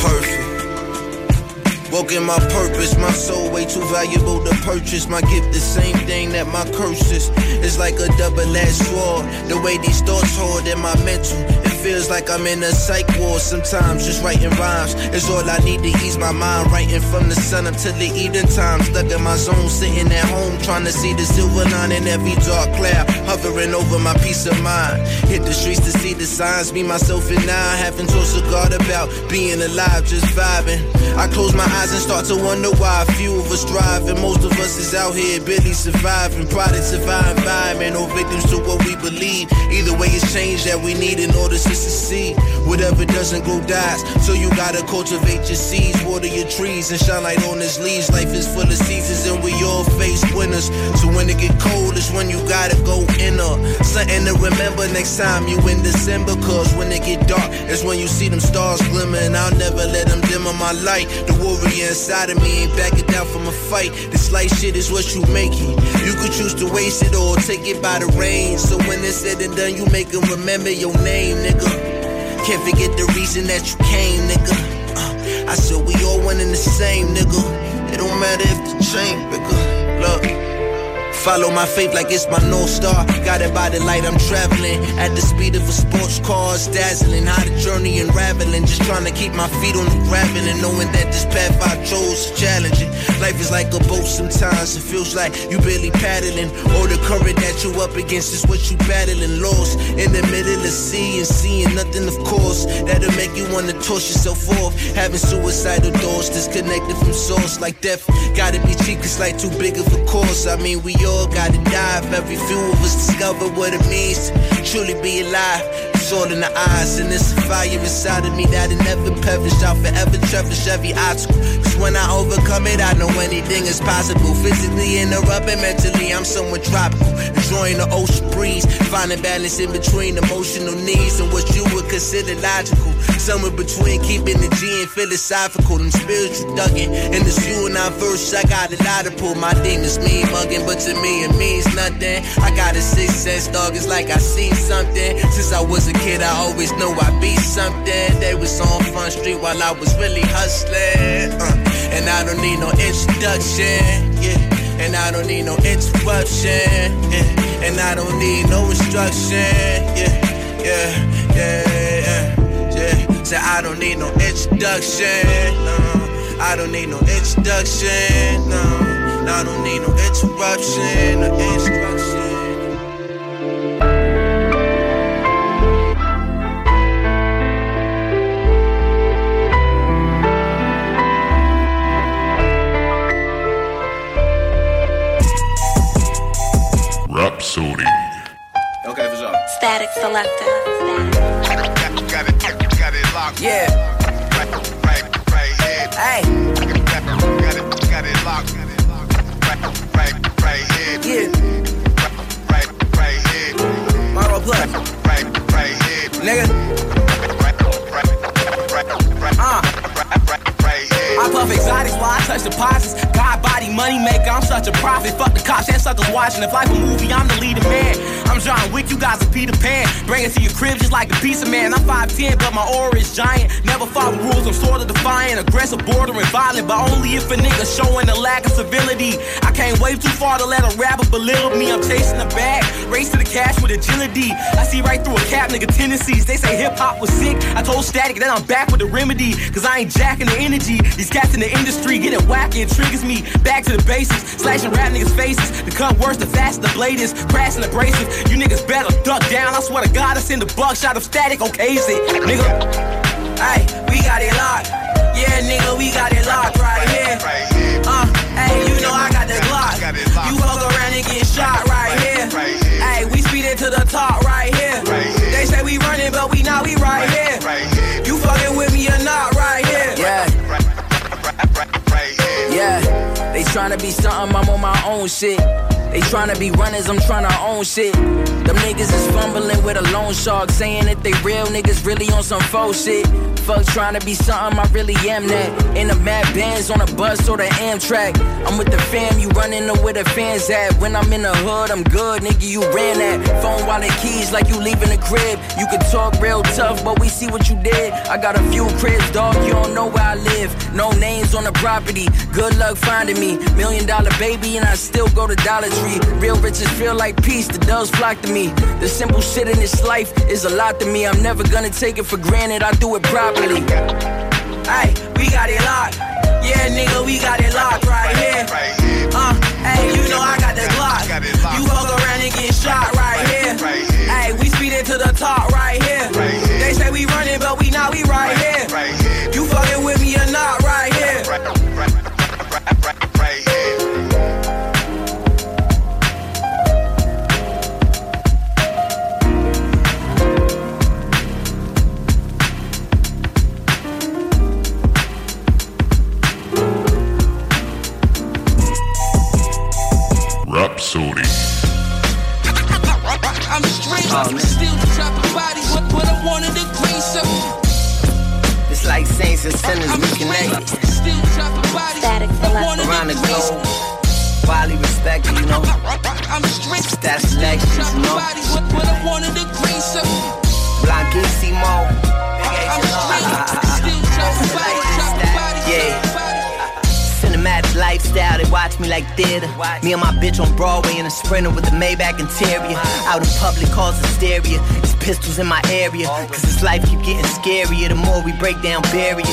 Perfect. Woke in my purpose, my soul way too valuable to purchase. My gift, the same thing that my curse is. It's like a double-edged sword. The way these thoughts hold in my mental, it feels like I'm in a psych ward. Sometimes just writing rhymes is all I need to ease my mind. Writing from the sun up to the evening time. Stuck in my zone, sitting at home, trying to see the silver line in every dark cloud. Hovering over my peace of mind. Hit the streets to see the signs. Me, myself, and I. Talks with God about being alive, just vibing. I close my eyes and start to wonder why a few of us drive. And most of us is out here barely surviving. Products of our environment or victims to what we believe. Either way, it's change that we need in order to succeed. Whatever doesn't grow dies. So you gotta cultivate your seeds, water your trees, and shine light on its leaves. Life is full of seasons, and we all face winners. So when it get cold, it's when you gotta go inner. Something to remember next time you in December. Cause when it get dark, it's when you see them stars glimmer. And I'll never let them dim on my light. The warrior inside of me ain't backing down from a fight. This light shit is what you make it. You could choose to waste it or take it by the reins. So when it's said and done, you make them remember your name, nigga. Can't forget the reason that you came, nigga. Uh, I said we all one and the same, nigga. It don't matter if the chain bigger. Follow my faith like it's my North Star. Guided by the light, I'm traveling at the speed of a sports car. It's dazzling. How the journey unraveling. Just trying to keep my feet on the gravel and knowing that this path I chose is challenging. Life is like a boat sometimes. It feels like you barely paddling. Or the current that you're up against is what you battling. Lost in the middle of the sea and seeing nothing, of course. That'll make you wanna toss yourself off. Having suicidal thoughts disconnected from source like death. Gotta be cheap, it's like too big of a course. I mean, we all gotta die. Very few of us discover what it means to truly be alive. All in the eyes, and it's a fire inside of me that'll never perish. I'll forever cherish every obstacle. Cause when I overcome it, I know anything is possible. Physically interrupted, mentally, I'm somewhat tropical. Enjoying the ocean breeze, finding balance in between emotional needs and what you would consider logical. Somewhere between keeping the G and philosophical, them spiritual dugging. And it's you and I verse, I got a lot to pull. My demons mean mugging, but to me it means nothing. I got a sixth sense, dog, it's like I seen something. Since I was a kid, I always knew I'd be something. They was on Front Street while I was really hustling. Uh, and I don't need no introduction, yeah. And I don't need no interruption, yeah. And I don't need no instruction, yeah, yeah, yeah, yeah, yeah. Say I don't need no introduction, no. I don't need no introduction, no. I don't need no interruption, no. Selektah. Got it, got it locked. Yeah. Right, right, right. Hey. Right, right, right. Yeah. Right, right. Right, right. Nigga. Right, right, right, right, Uh. I puff exotics while I touch deposits. God body money maker, I'm such a prophet. Fuck the cops and suckers watching. If life a movie, I'm the leading man. I'm John Wick, you guys are Peter Pan. Bring it to your crib just like a piece of man. I'm 5'10, but my aura is giant. Never follow rules, I'm sort of defiant. Aggressive, bordering violent, but only if a nigga showing a lack of civility. I can't wave too far to let a rapper belittle me. I'm chasing the bag, race to the cash with agility. I see right through a cap, nigga, tendencies. They say hip hop was sick. I told Statik that I'm back with the remedy. Cause I ain't jacking the energy. These cats in the industry getting wacky, it triggers me. Back to the basics, slashing rap niggas' faces. The cut worse, the faster the blade is. Crashing abrasive. You niggas better duck down. I swear to God, I send the buckshot of static, okay, is it? Nigga. Hey, we got it locked. Yeah, nigga, we got it locked right here. Uh, hey, you know I got the Glock. You fuck around and get shot right here. Hey, we speeding to the top right here. They say we running, but we not, we right here. They tryna be something, I'm on my own shit. They tryna be runners, I'm tryna own shit. Them niggas is fumbling with a loan shark, saying that they real niggas really on some faux shit. Fuck trying to be something, I really am that. In the mad bands on a bus or the Amtrak. I'm with the fam, you running to where the fans at. When I'm in the hood, I'm good, nigga, you ran that. Phone wallet keys like you leaving the crib. You can talk real tough, but we see what you did. I got a few cribs, dog, you don't know where I live. No names on the property, good luck finding me. Million dollar baby, and I still go to Dollar Tree. Real riches feel like peace, the doves flock to me. The simple shit in this life is a lot to me. I'm never gonna take it for granted, I do it properly. Hey, we got it locked. Yeah, nigga, we got it locked right here. Uh, hey, you know I got the Glock. You fuck around and get shot right here. Hey, we speeding to the top right here. They say we running, but we not, we right Rapsodie. [LAUGHS] I'm straight, still dropping bodies, but, but I wanted to grease up. It's like saints and sinners reconnected. Still dropping bodies, Statik Around the globe. Widely respected, you know. I'm straight, That's legends, you know. bodies, but, but I wanted to grease up. Blanquissimo. I'm straight, still dropping Cinematic lifestyle, they watch me like theater. Me and my bitch on Broadway in a sprinter with the Maybach interior. Out in public, cause hysteria. It's pistols in my area. Cause this life keep getting scarier the more we break down barriers.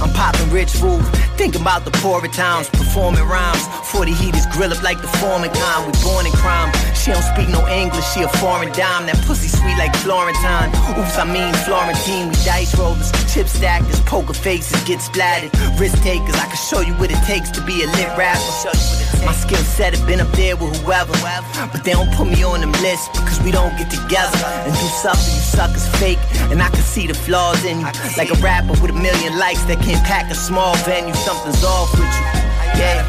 I'm popping rich food, thinking about the poorer times, performing rhymes. 40 heaters grill up like the foreman kind. We born in crime. She don't speak no English, she a foreign dime. That pussy sweet like Florentine. Oops, I mean Florentine. We dice rollers, chip stackers, poker faces get splatted. Risk takers, I can show you what it takes to be a lit rapper. My skill set have been up there with whoever. But they don't put me on them lists because we don't get together and do something you suckers fake. And I can see the flaws in you. Like a rapper with a million likes that can't pack a small venue. Something's off with you. Yeah.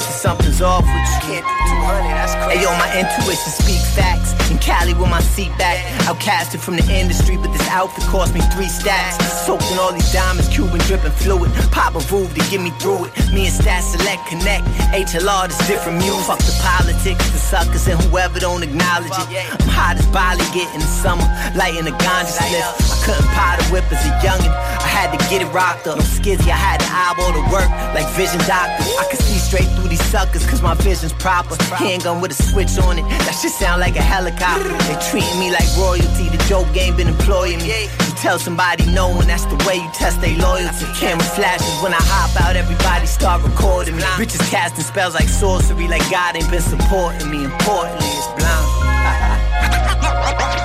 Something's off with you. Can't do 200, that's crazy. Hey yo, my intuition speaks facts. In Cali with my seat back. Outcasted from the industry, but this outfit cost me three stacks. Soaked in all these diamonds, Cuban dripping fluid. Pop a Voove to get me through it. Me and Stat Select connect. HLR, this different music. Fuck the politics, the suckers, and whoever don't acknowledge it. I'm hot as Bali get in the summer, lighting a ganja spliff. I couldn't pot a whip as a youngin'. I had to get it rocked up. No skizzy, I had to eyeball to work like vision doctor. I could see straight through these suckers cause my vision's proper. Handgun with a switch on it, that shit sound like a helicopter. They treating me like royalty, the joke game been employing me. You tell somebody no, and that's the way you test their loyalty. Camera flashes when I hop out, everybody start recording me. Bitches casting spells like sorcery, like God ain't been supporting me. Importantly, it's blind.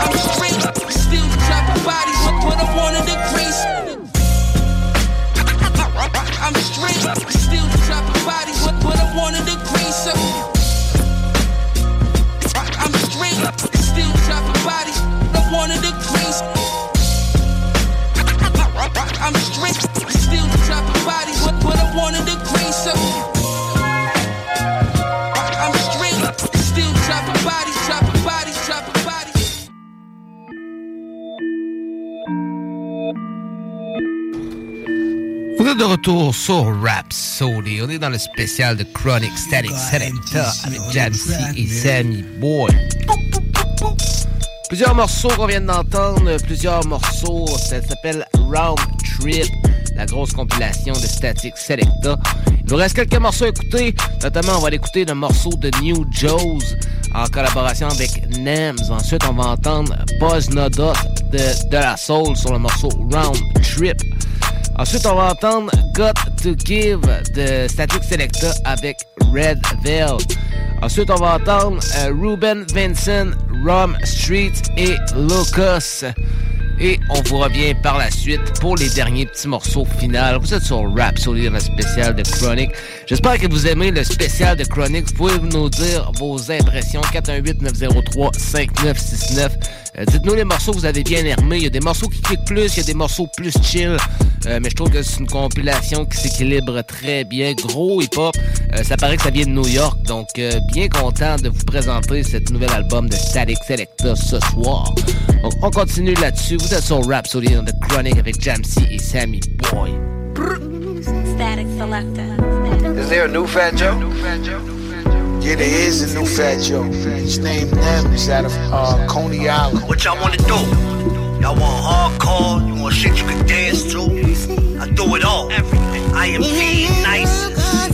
I'm straight, still dropping bodies, but, but I wanted to grease. I'm straight, still dropping bodies, but, but I wanted to grease up. But I wanted to grease. I'm straight, still dropping bodies, but, but I wanted to grease up. I'm straight, still dropping bodies, dropping bodies, dropping bodies. Vous êtes de retour sur Rapsodie. On est dans le spécial de Chronic Statik Selektah avec Jamsey et Sammy Boy. Plusieurs morceaux qu'on vient d'entendre, plusieurs morceaux, ça s'appelle Round Trip, la grosse compilation de Static Selecta. Il nous reste quelques morceaux à écouter, notamment on va l'écouter le morceau de New Joes en collaboration avec Nems. Ensuite, on va entendre Buzz Nodot de, de la Soul sur le morceau Round Trip. Ensuite, on va entendre Got to Give de Static Selecta avec Red Veil. Ensuite, on va entendre euh, Ruben Vincent, Rom Street et Lucas. Et on vous revient par la suite pour les derniers petits morceaux finaux. Vous êtes sur Rap Solid, le spécial de Chronic. J'espère que vous aimez le spécial de Chronic. Vous pouvez nous dire vos impressions. 418-903-5969. Euh, Dites-nous les morceaux que vous avez bien aimés. Il y a des morceaux qui cliquent plus, il y a des morceaux plus chill. Euh, mais je trouve que c'est une compilation qui s'équilibre très bien. Gros hip-hop. Euh, ça paraît que ça vient de New York. Donc, bien content de vous présenter cet nouvel album de Static Selecta ce soir. Donc, on continue là-dessus. Vous êtes sur Rapsodie on the Chronic avec Jamsey et Sammy Boy. Statik Selektah. Is there a new Fat Joe? Yeah, there is a new Fat Joe. His name Nem. He's out of uh, Coney Island. What y'all wanna do? Y'all want hardcore? You want shit you can dance to? I do it all. Everything. I am mean, nice,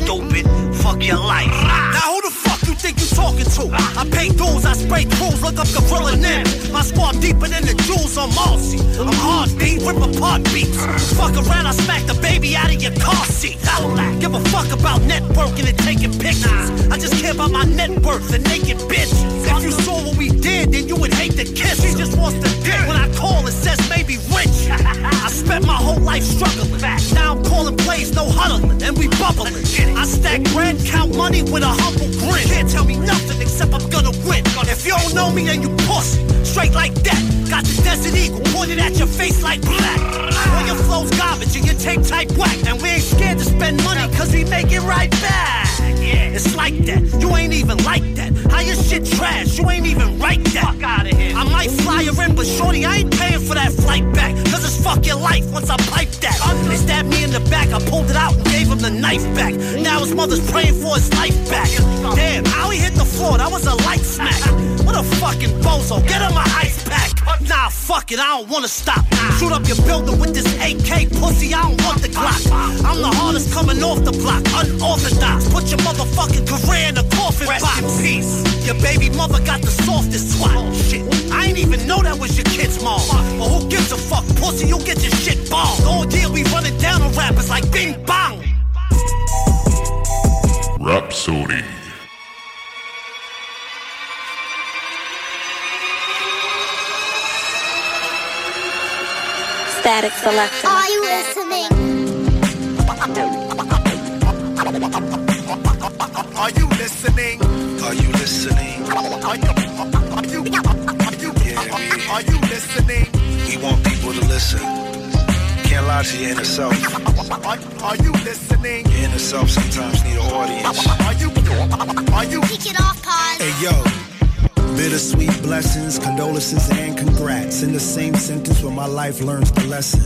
stupid. Fuck your life. Now who the fuck you think you talking to? I pay dues, I spray crews, look up Gorilla Nim. My squad deeper than the jewels on Marcy. I'm hard beat, rip apart beats. Fuck around, I smack the baby out of your car seat. Give a fuck about networking and taking pictures. I just care about my net worth and naked bitch. If you saw what we did, then you would hate the kiss. She just wants the dick. When I call, and says maybe rich. I spent my whole life struggling. Now I'm calling plays, no huddling, and we bubbling. I stack bread, count money with a humble grin. Can't tell me nothing except I'm gonna win. If you don't know me, then you pussy. Straight like that. Got the Desert Eagle pointed at your face like black. All your flow's garbage and your tape type whack. And we ain't scared to spend money cause we make it right back. Yeah, it's like that. You ain't even like that. How your shit trash? You ain't even right that. Fuck out of here. I might fly her in, but shorty, I ain't paying for that flight back. Cause it's fuck your life once I pipe that. They stabbed me in the back, I pulled it out and gave him the knife back. Now his mother's praying for his life back. Damn, how he hit the floor, that was a light smack. What a fucking bozo. Get him my ice pack. Nah, fuck it, I don't wanna stop. Shoot up your building with this AK pussy, I don't want the Glock. I'm the hardest coming off the block, unorthodox. Put your motherfucking career in a coffin Rest box. in peace. Your baby mother got the softest swat. Shit, I ain't even know that was your kid's mom. But who gives a fuck, pussy? You get your shit bombed. All year we running down on rappers like Bing Bong. Rapsodie. Statik Selektah. Are you listening? Are you listening? Are you listening? Are you, are you, are you, Yeah, we, are you listening? we want people to listen. Can't lie to your inner self. Are, are you listening? Your inner self sometimes need an audience. Are you, are you? Kick it off, pause. Hey yo, bittersweet blessings, condolences, and congrats in the same sentence where my life learns the lesson.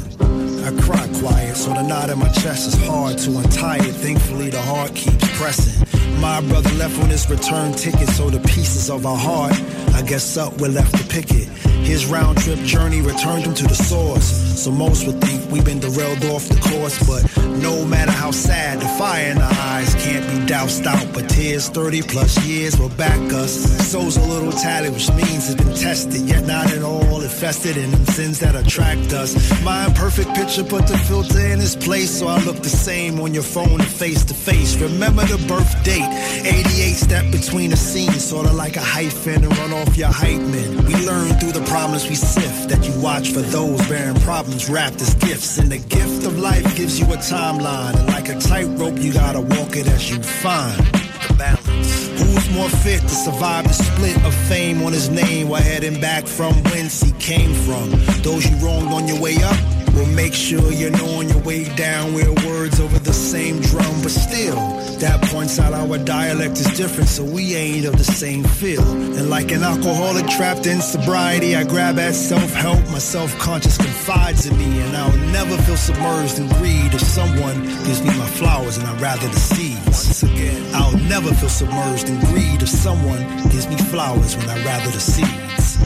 I cry quiet, so the knot in my chest is hard to untie it. Thankfully, the heart keeps pressing. My brother left on his return ticket, so the pieces of our heart, I guess up, we're left to pick it. His round trip journey returned him to the source. So most would think we've been derailed off the course, but no matter how sad, the fire in our eyes can't be doused out. But tears, 30 plus years will back us. Soul's a little tatted, which means it's been tested, yet not at all infested in them sins that attract us. My imperfect picture put the filter in its place, so I look the same on your phone and face to face. Remember the birth date, 88 step between the scenes, sorta like a hyphen and run off your hype men. We learn through the problems we sift that you watch for those bearing problems wrapped as gifts. And the gift of life gives you a timeline, and like a tightrope, you gotta walk it as you find the balance. Who's more fit to survive the split of fame on his name while heading back from whence he came from? Those you wronged on your way up will make sure you know on your way down we're words over the same drum, but still, that points out our dialect is different, so we ain't of the same feel. And like an alcoholic trapped in sobriety, I grab at self help. My self conscious confides in me, and I'll never feel submerged in greed if someone gives me my flowers and I rather the seeds. Once again, I'll never feel submerged in greed if someone gives me flowers when I rather the seeds.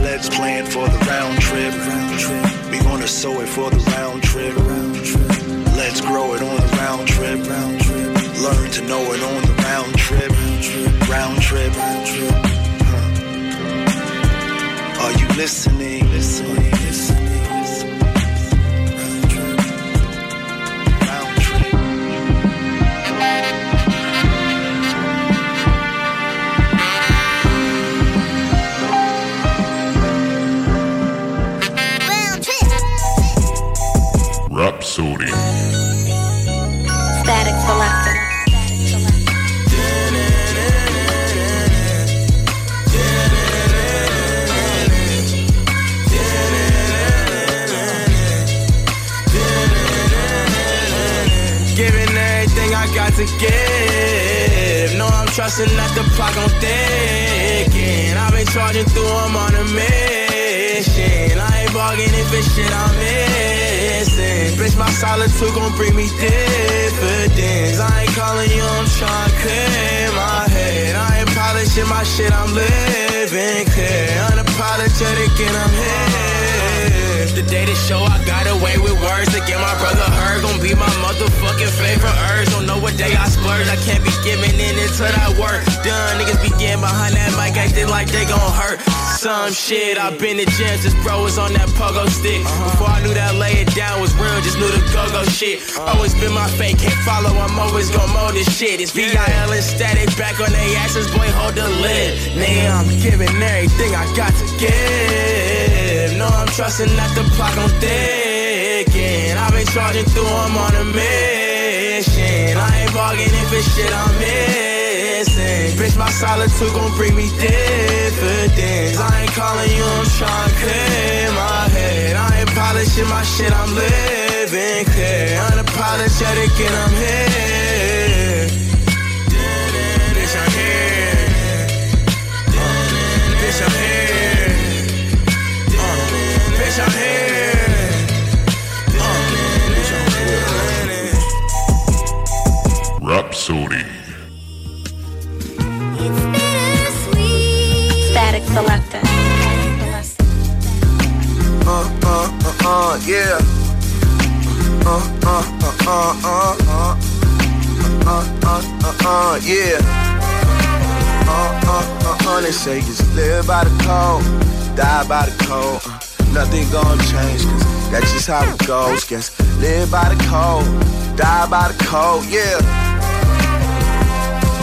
Let's plan for the round trip. Round trip. We gonna sow it for the round trip. Let's grow it on the round trip. Learn to know it on the round trip. Round trip. Are you listening? Listening. Rapsodie. Statik Selektah. Giving everything I got to give. No, I'm trusting that the clock on ticking. I've been charging through, I'm on a mission. I ain't bargaining for shit I'm missing. Bitch, my solitude gon' bring me dividends. I ain't calling you, I'm trying to clear my head. I ain't polishing my shit, I'm living clear. Unapologetic and I'm here. The day to show I got away with words to get my brother heard. Gon' be my motherfucking favorite urge. Don't know what day I splurge. I can't be giving in until that work done. Niggas be getting behind that mic acting like they gon' hurt. Some shit. i been to gym since bro was on that pogo stick. Uh-huh. Before I knew that lay it down was real, just knew the go-go shit. Uh-huh. Always been my fate, can't follow, I'm always gon' mold this shit. It's VIL and Statik back on they asses, boy, hold the lid. Nigga, I'm giving everything I got to give. No, I'm trusting that the clock on ticking. I've been charging through, I'm on a mission. I ain't bargaining for shit I'm missing. Bitch, my solitude gon' bring me dividends. I ain't calling you, I'm trying to clear my head. I ain't polishing my shit, I'm living clear. Unapologetic and I'm here. Bitch, I'm here. Bitch, I'm here. Bitch, I'm here. Rapsodie. Statik Selektah. Uh, uh, uh, uh, yeah. Uh, uh, uh, uh, uh, uh. Uh, uh, uh, uh, yeah. Uh, uh, uh, uh, they say just live by the code, die by the code. Uh, nothing gonna change, cause that's just how it goes. Guess live by the code, die by the code, yeah.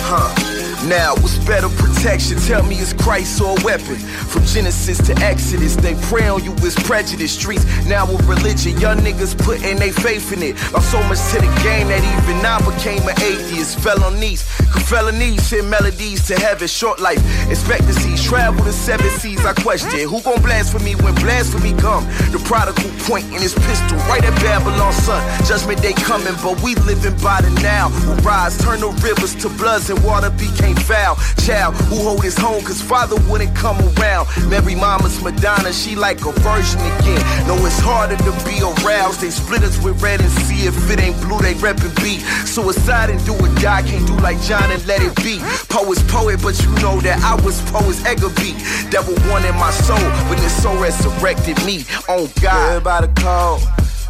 Huh. Now, what's better protection? Tell me it's Christ or a weapon. From Genesis to Exodus, they prey on you as prejudice. Streets now with religion, young niggas putting their faith in it. Lost so much to the game that even I became an atheist. Fell on knees, felonies send melodies to heaven. Short life, expectancies, travel to seven seas. I question who gon' blaspheme me when blasphemy come. The prodigal point in his pistol right at Babylon, son. Judgment day coming, but we living by the now. Rise, turn the rivers to bloods and water became foul. Child who hold his home, cause father wouldn't come around. Mary Mama's Madonna, she like a virgin again. No, it's harder to be aroused. They split us with red and see if it ain't blue, they reppin' beat. Suicide and do or die, can't do like John and let it be. Poet's poet, but you know that I was poet's beat. Devil wanted my soul, but his soul resurrected me. On God. Live by the code,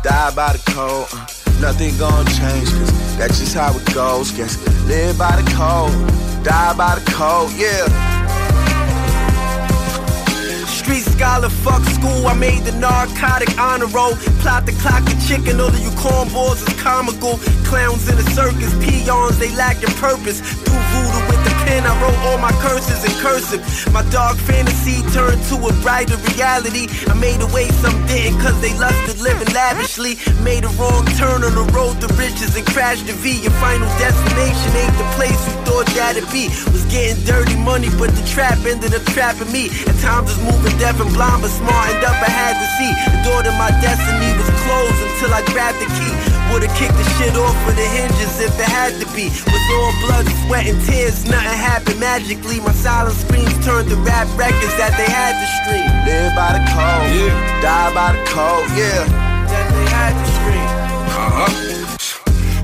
die by the code. Nothing gonna change, cause that's just how it goes. Guess live by the code, die by the code, yeah. Street scholar, fuck school. I made the narcotic honor roll. Plot the clock and chicken. All of you cornballs is comical. Clowns in the circus, peons, they lacking purpose. Do voodoo pen, I wrote all my curses in cursive. My dark fantasy turned to a brighter reality. I made away some didn't cause they lusted living lavishly. Made a wrong turn on the road to riches and crashed the V. Your final destination ain't the place you thought that'd be. Was getting dirty money, but the trap ended up trapping me. At times was moving deaf and blind, but smartened up, I had to see. The door to my destiny was closed until I grabbed the key. Would've kicked the shit off of the hinges if it had to be. Was all blood, sweat, and tears, nothing happened magically. My silent screams turned to rap records that they had to stream. Live by the code, yeah. die by the code, yeah. That they had to stream. Uh-huh.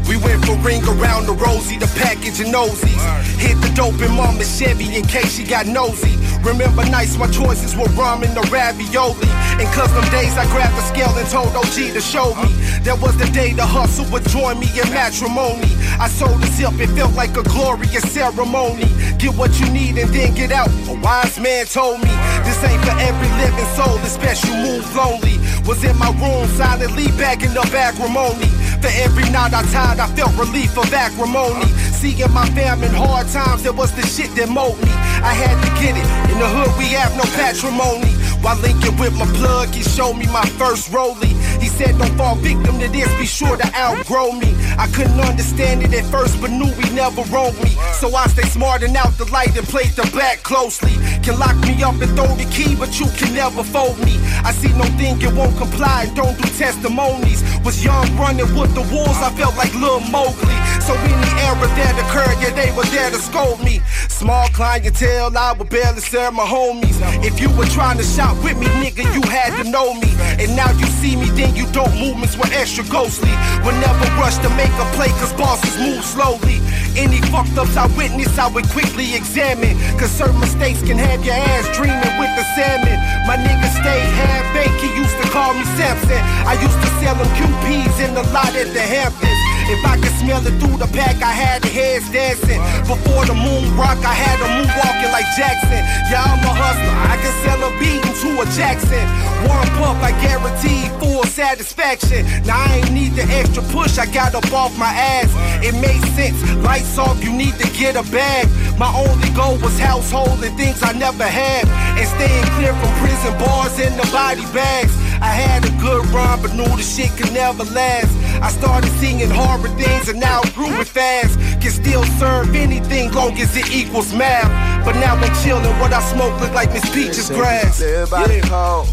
We went for ring around the rosy, the package and nosies. Hit the dope in mama Chevy in case she got nosy. Remember nights my choices were ramen or ravioli. And cause them days I grabbed the scale and told OG to show me. That was the day the hustle would join me in matrimony. I sold the zip, it felt like a glorious ceremony. Get what you need and then get out. A wise man told me this ain't for every living soul, especially move lonely. Was in my room silently bagging up acrimony. For every night I tied, I felt relief of acrimony. Seeing my fam in hard times, it was the shit that mold me. I had to get it. In the hood, we have no patrimony. While linking with my plug, he showed me my first rollie. He said, Don't fall victim to this, be sure to outgrow me. I couldn't understand it at first, but knew he never wronged me. So I stay smart and out the light and played the back closely. Can lock me up and throw the key, but you can never fold me. I see no thing, it won't comply, don't do testimonies. Was young running with the wolves, I felt like Lil Mowgli. So any error that occurred, yeah, they were there to scold me. Small clientele, I would barely serve my homies. If you were trying to with me, nigga, you had to know me. And now you see me, then you don't. Movements were extra ghostly. Would never rush to make a play, cause bosses move slowly. Any fucked ups I witness, I would quickly examine. Cause certain mistakes can have your ass dreaming with the salmon. My nigga stay half baked, he used to call me Samson. I used to sell him QPs in the lot at the Hamptons. If I could smell it through the pack, I had the heads dancing. Before the moon rock, I had them moonwalking like Jackson. Yeah, I'm a hustler. I can sell a beat into a Jackson. One pump, I guarantee full satisfaction. Now I ain't need the extra push, I got up off my ass. It made sense. Lights off, you need to get a bag. My only goal was household and things I never had. And staying clear from prison bars and the body bags. I had a good run, but knew the shit could never last. I started singing horror things and now grew it fast. Can still serve anything long as it equals math. But now I'm chillin', what I smoke look like Miss Peach's grass. Live by the code,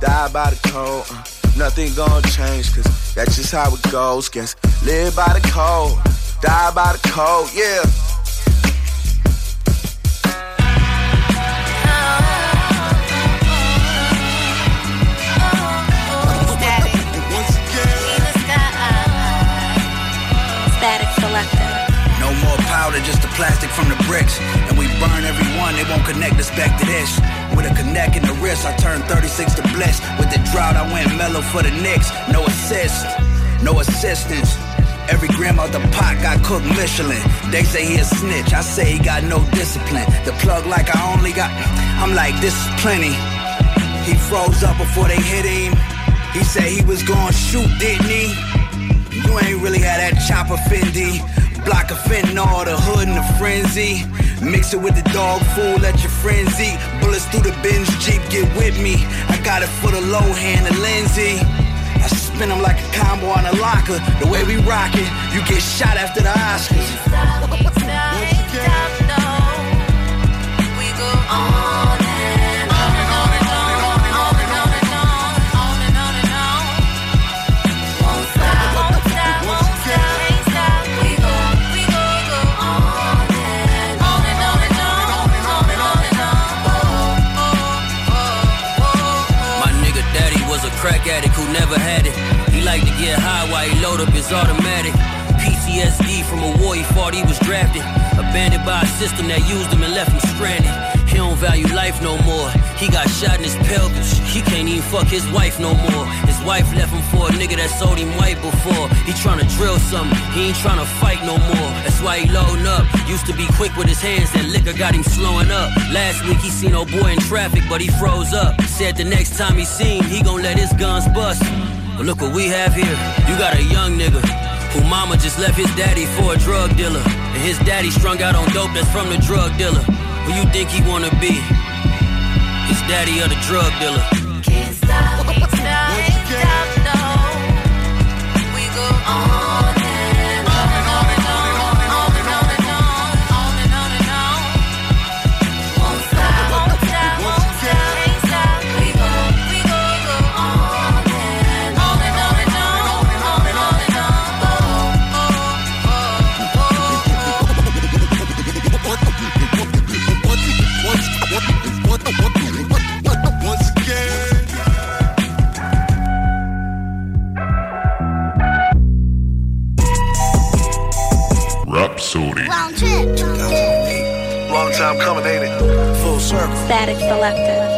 die by the code. Uh, nothing gonna change, cause that's just how it goes. Guess live by the code, die by the code, yeah. Powder, just the plastic from the bricks. And we burn every one, they won't connect us back to this. With a connect in the wrist, I turned 36 to bliss. With the drought, I went mellow for the Knicks. No assist, no assistance. Every gram out the pot got cooked Michelin. They say he a snitch, I say he got no discipline. The plug like I only got, I'm like, this is plenty. He froze up before they hit him. He said he was gonna shoot, didn't he? You ain't really had that chopper Fendi. Block of fentanyl, the hood and the frenzy. Mix it with the dog food, let your friends eat. Bullets through the Benz Jeep, get with me. I got it for the low hand and Lindsay. I spin them like a combo on a locker. The way we rock it, you get shot after the Oscars. My crack addict who never had it. He liked to get high while he load up his automatic. PTSD from a war he fought he was drafted. Abandoned by a system that used him and left him stranded. He don't value life no more. He got shot in his pelvis. He can't even fuck his wife no more. His wife left him for a nigga that sold him white before. He tryna drill something. He ain't tryna fight no more. That's why he loading up. Used to be quick with his hands. That liquor got him slowing up. Last week he seen old boy in traffic, but he froze up. Said the next time he seen, he gon' let his guns bust. But look what we have here. You got a young nigga who mama just left his daddy for a drug dealer. And his daddy strung out on dope that's from the drug dealer. Who you think he wanna be? His daddy or the drug dealer? Once time coming, ain't it? Full circle. Statik Selektah.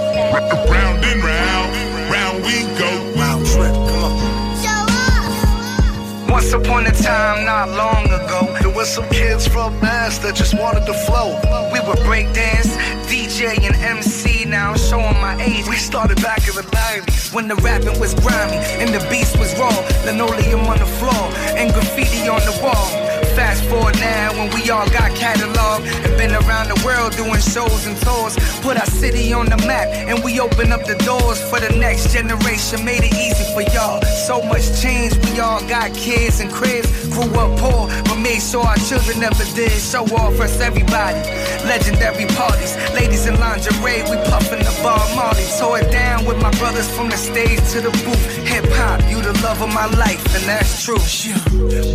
Round and round, round we go. Round trip, come on. Show up! Once upon a time, not long ago, There was some kids from Mass that just wanted to flow. we would breakdance, DJ and MC. Now I'm showing my age. We started back in the 90s. When the rapping was grimy and the beats was raw, linoleum on the floor and graffiti on the wall. Fast forward now when we all got catalog and been around the world doing shows and tours. Put our city on the map and we open up the doors for the next generation. Made it easy for y'all. So much change. We all got kids and cribs. Grew up poor, but made sure our children never did. Show off us everybody. Legendary parties. Ladies in lingerie, we puffin' the bar Molly. Tore it down with my brothers from the stage to the booth. Hip hop, you the love of my life, and that's true.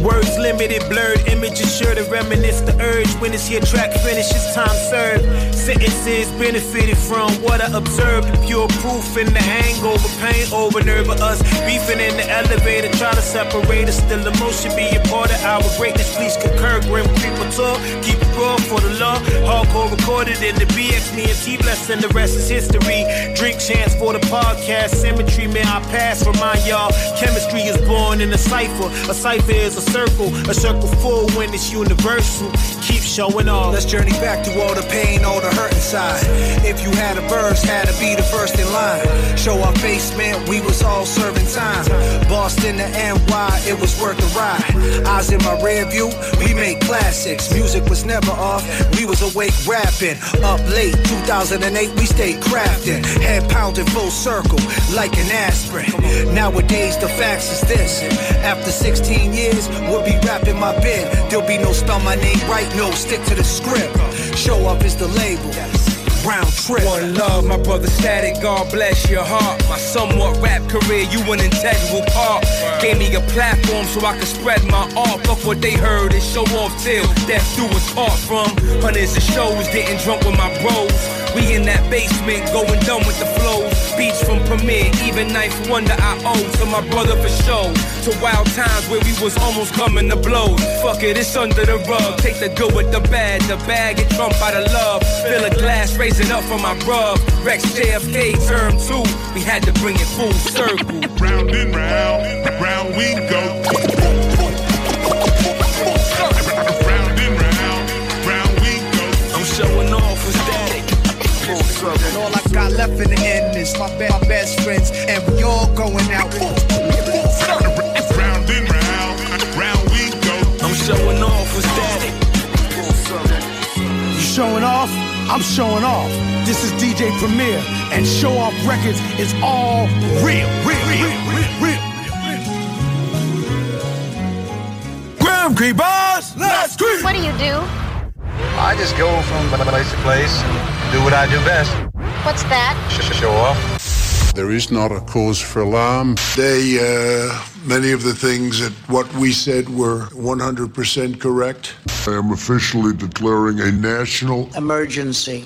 Words limited, blurred images sure to reminisce the urge when this here track finishes, time served. Sentences benefited from what I observed. Pure proof in the hangover, pain over nerve of us. Beefing in the elevator, try to separate us. Still emotion be a part of our greatness. Please concur, grim people talk. Keep it raw for the law. Hardcore recorded in the BX, me and T blessed, and the rest is history. Drink Champs for the podcast. Symmetry, may I pass? Remind y'all, chemistry is born in a cipher. A cipher is a circle, a circle full when it's universal. Keep showing off. Let's journey back to all the pain, all the hurt inside. If you had a verse, had to be the first in line. Show our face, man, we was all serving time. Boston to NY, it was worth the ride. Eyes in my rear view, we made classics. Music was never off, we was awake rapping. Up late, 2008, we stayed crafting. Head pounding full circle, like an aspirin. Nowadays, the facts is this. After 16 years, we'll be rapping my bid. There'll be no spell my name right, no, stick to the script. Show up is the label. Round trip. One love, my brother Statik, God bless your heart. My somewhat rap career, you an integral part. Gave me a platform so I could spread my art. Fuck what they heard and show off till death do us part from. Hundreds of shows, getting drunk with my bros. We in that basement, going dumb with the flows. Beats from Premier, even Ninth Wonder I owe to my brother for show. To wild times where we was almost coming to blows. Fuck it, it's under the rug. Take the good with the bad, the bad get trump out of love. Fill a glass, raise it up for my bruv. Rex JFK, term two, we had to bring it full circle. Round and round, round we go. And all I got left in the end is my, be- my best friends, and we all going out. Round and round, round we go. I'm showing off with Statik. You showing off? I'm showing off. This is DJ Premier, and Show Off Records is all real, real, real, real, real. Graham Creepers, let's creep. What do you do? I just go from place to place and do what I do best. What's that? Sh- show off. There is not a cause for alarm. They, uh, many of the things that what we said were 100% correct. I am officially declaring a national emergency.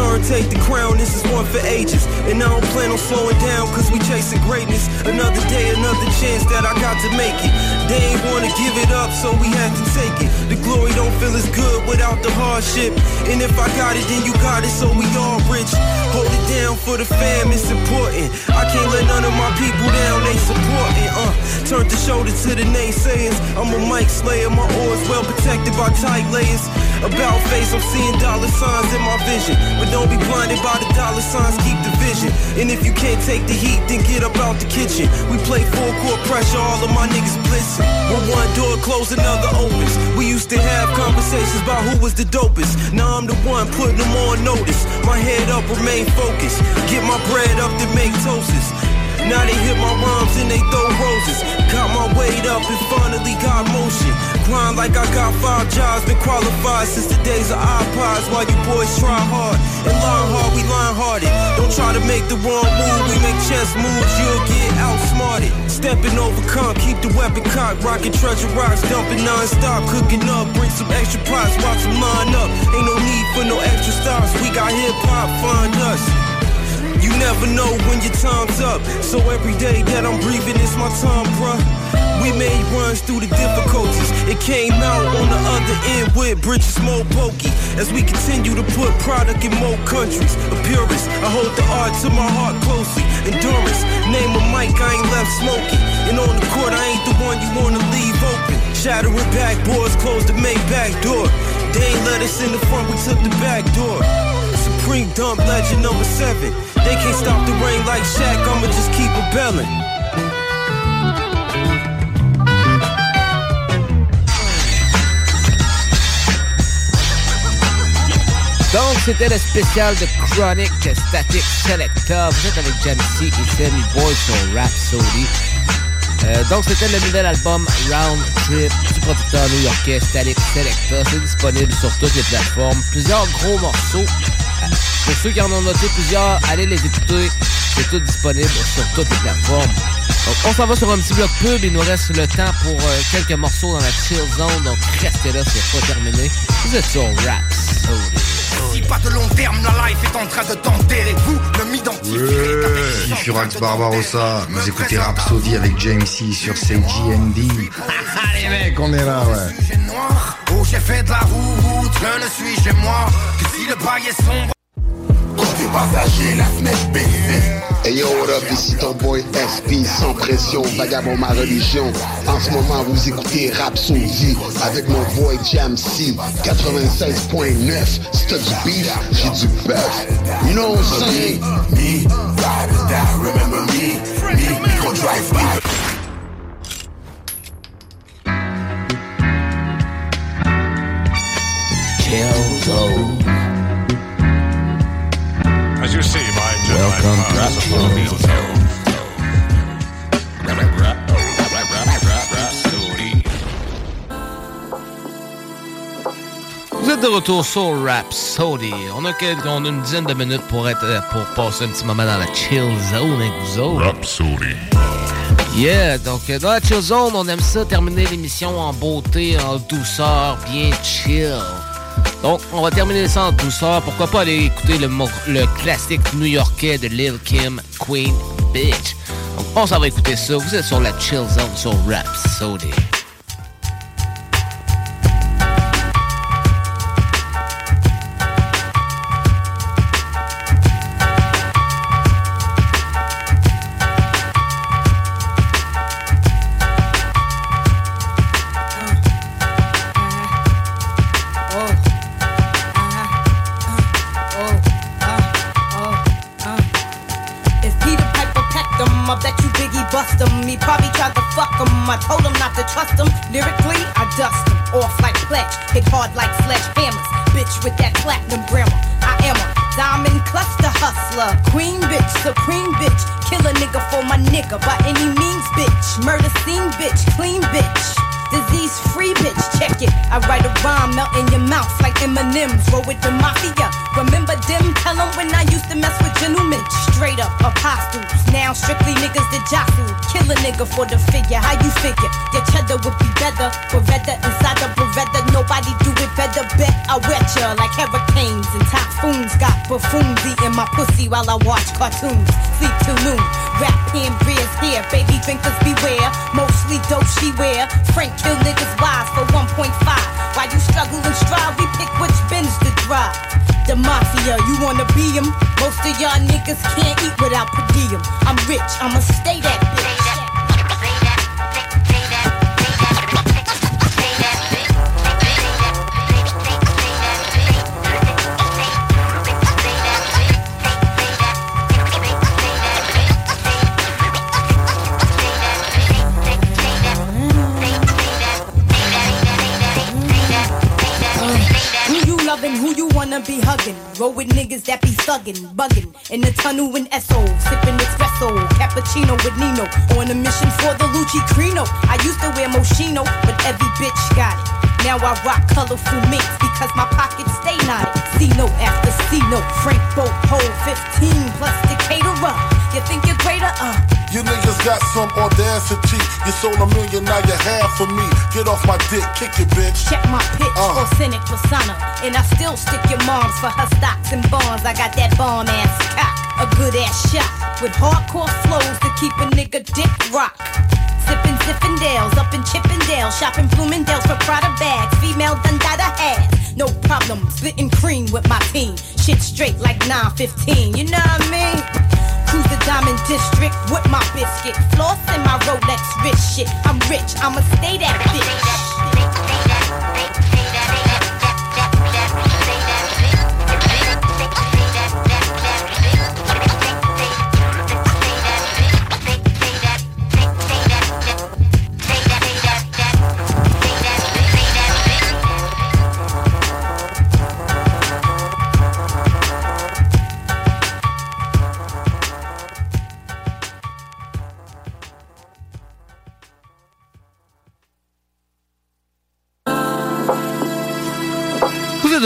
Earned, take the crown, this is one for ages. And I don't plan on slowing down, cause we chasing greatness. Another day, another chance that I got to make it. They ain't wanna give it up, so we had to take it. The glory don't feel as good without the hardship. And if I got it, then you got it, so we all rich. Hold it down for the fam, it's important. I can't let none of my people down, they supporting. Uh, turn the shoulder to the naysayers. I'm a mic slayer, my oars well protected by tight layers. About face, I'm seeing dollar signs in my vision. But don't be blinded by the dollar signs, keep the vision. And if you can't take the heat, then get up out the kitchen. We play full court pressure, all of my niggas blitzing. When one door closed, another opens. We used to have conversations about who was the dopest. Now I'm the one putting them on notice. My head up, remain focused. Get my bread up, then make toasts. Now they hit my rhymes and they throw roses. Got my weight up and finally got motion. Grind like I got five jobs, been qualified since the days of iPods. While you boys try hard and learn hard, we learn hearted. Don't Try to make the wrong move, we make chess moves, you'll get outsmarted. Stepping over comp, keep the weapon cocked, rocking treasure rocks, dumping non-stop, cooking up, bring some extra pots, watch them line up. Ain't no need for no extra stars, we got hip hop, find us. You never know when your time's up, so every day that I'm breathing, it's my time, bruh. We made runs through the difficulties. It came out on the other end with bridges more pokey. As we continue to put product in more countries. A purist, I hold the art to my heart closely. Endurance, name a mic, I ain't left smoking. And on the court, I ain't the one you wanna leave open. Shattering backboards, close the main back door. They ain't let us in the front, we took the back door. Supreme dump legend number seven. They can't stop the rain like just keep. Donc, c'était le spécial de Chronic Static Selector. Vous êtes avec Jamsey et Sammy Boy sur Rhapsody. Euh, donc, c'était le nouvel album Round Trip du producteur new-yorkais Static Selector. C'est disponible sur toutes les plateformes. Plusieurs gros morceaux. Pour ceux qui en ont noté plusieurs, allez les écouter. C'est tout disponible sur toutes les plateformes. Donc, on s'en va sur un petit bloc pub. Il nous reste le temps pour euh, quelques morceaux dans la chill zone. Donc, restez là, c'est pas terminé. Vous êtes sur Rhapsody. Si pas de long terme, la life est en train de t'enterrer. Vous ne m'identifierez Ouais, Furax Barbarossa. Vous écoutez Rhapsody avec James C sur CGND. Les mecs, on est là, ouais. noir, oh j'ai fait de la route, je ne suis chez moi que si le bail est sombre. Passager, la fenêtre baissée. Hey yo, what up, ici ton boy SP, sans pression, vagabond ma religion. En ce moment, vous écoutez Rhapsody avec mon boy Jam C, 96.9. Si t'as du beef, j'ai du bœuf. You know what I'm saying? Me, ride or die, remember me, me, micro drive by. As Vous êtes de retour sur Rhapsody. On a, quelques, on a une dizaine de minutes pour, être, euh, pour passer un petit moment dans la chill zone avec vous autres. Rhapsody. Yeah, donc euh, dans la chill zone, on aime ça terminer l'émission en beauté, en douceur, bien chill. Donc, on va terminer ça en douceur. Pourquoi pas aller écouter le, le classique new-yorkais de Lil Kim, Queen Bitch. On s'en va écouter ça. Vous êtes sur la chill zone sur Rhapsody. If hard like sledgehammers. Bitch with that platinum grammar. I am a diamond cluster hustler. Queen bitch, supreme bitch. Kill a nigga for my nigga by any means, bitch. Murder scene bitch, clean bitch. Disease free bitch, check it. I write a rhyme, melt in your mouth like M&M's. Roll with the mafia. Remember them? Tell them when I used to mess with gentlemen. Straight up apostles. Now strictly niggas that jostle. Kill a nigga for the figure. How you figure? Your cheddar would be better. Beretta inside the Like hurricanes and typhoons. Got buffoons eating my pussy while I watch cartoons. Sleep till noon. Rap hand beers here. Baby drinkers beware. Mostly dope she wear. Frank kill niggas wise for 1.5. While you struggle and strive, we pick which bins to drive. The mafia, you wanna be 'em? Most of y'all niggas can't eat without per diem. I'm rich, I'ma stay that bitch. Who you wanna be hugging? Roll with niggas that be thugging, bugging. In the tunnel in Esso, sipping espresso, cappuccino with Nino. On a mission for the Lucci Crino. I used to wear Moschino, but every bitch got it. Now I rock colorful minks because my pockets stay knotted. C note after C note, Frank Boat, hold 15 plus Decatur up. You think you're greater? Uh. You niggas got some audacity. You sold a million, now you half for me. Get off my dick, kick it, bitch. Check my pitch, uh. authentic persona. And I still stick your moms for her stocks and bonds. I got that bomb ass cock, a good ass shot. With hardcore flows to keep a nigga dick rock. Sippin' Zippendales, up in Chippendale, shopping Bloomingdale's for Prada bags, female Dundada hats. No problem, splitting cream with my team. Shit straight like 915, you know what I mean? Cruise the Diamond District with my biscuit. Floss in my Rolex rich shit. I'm rich, I'ma stay that bitch.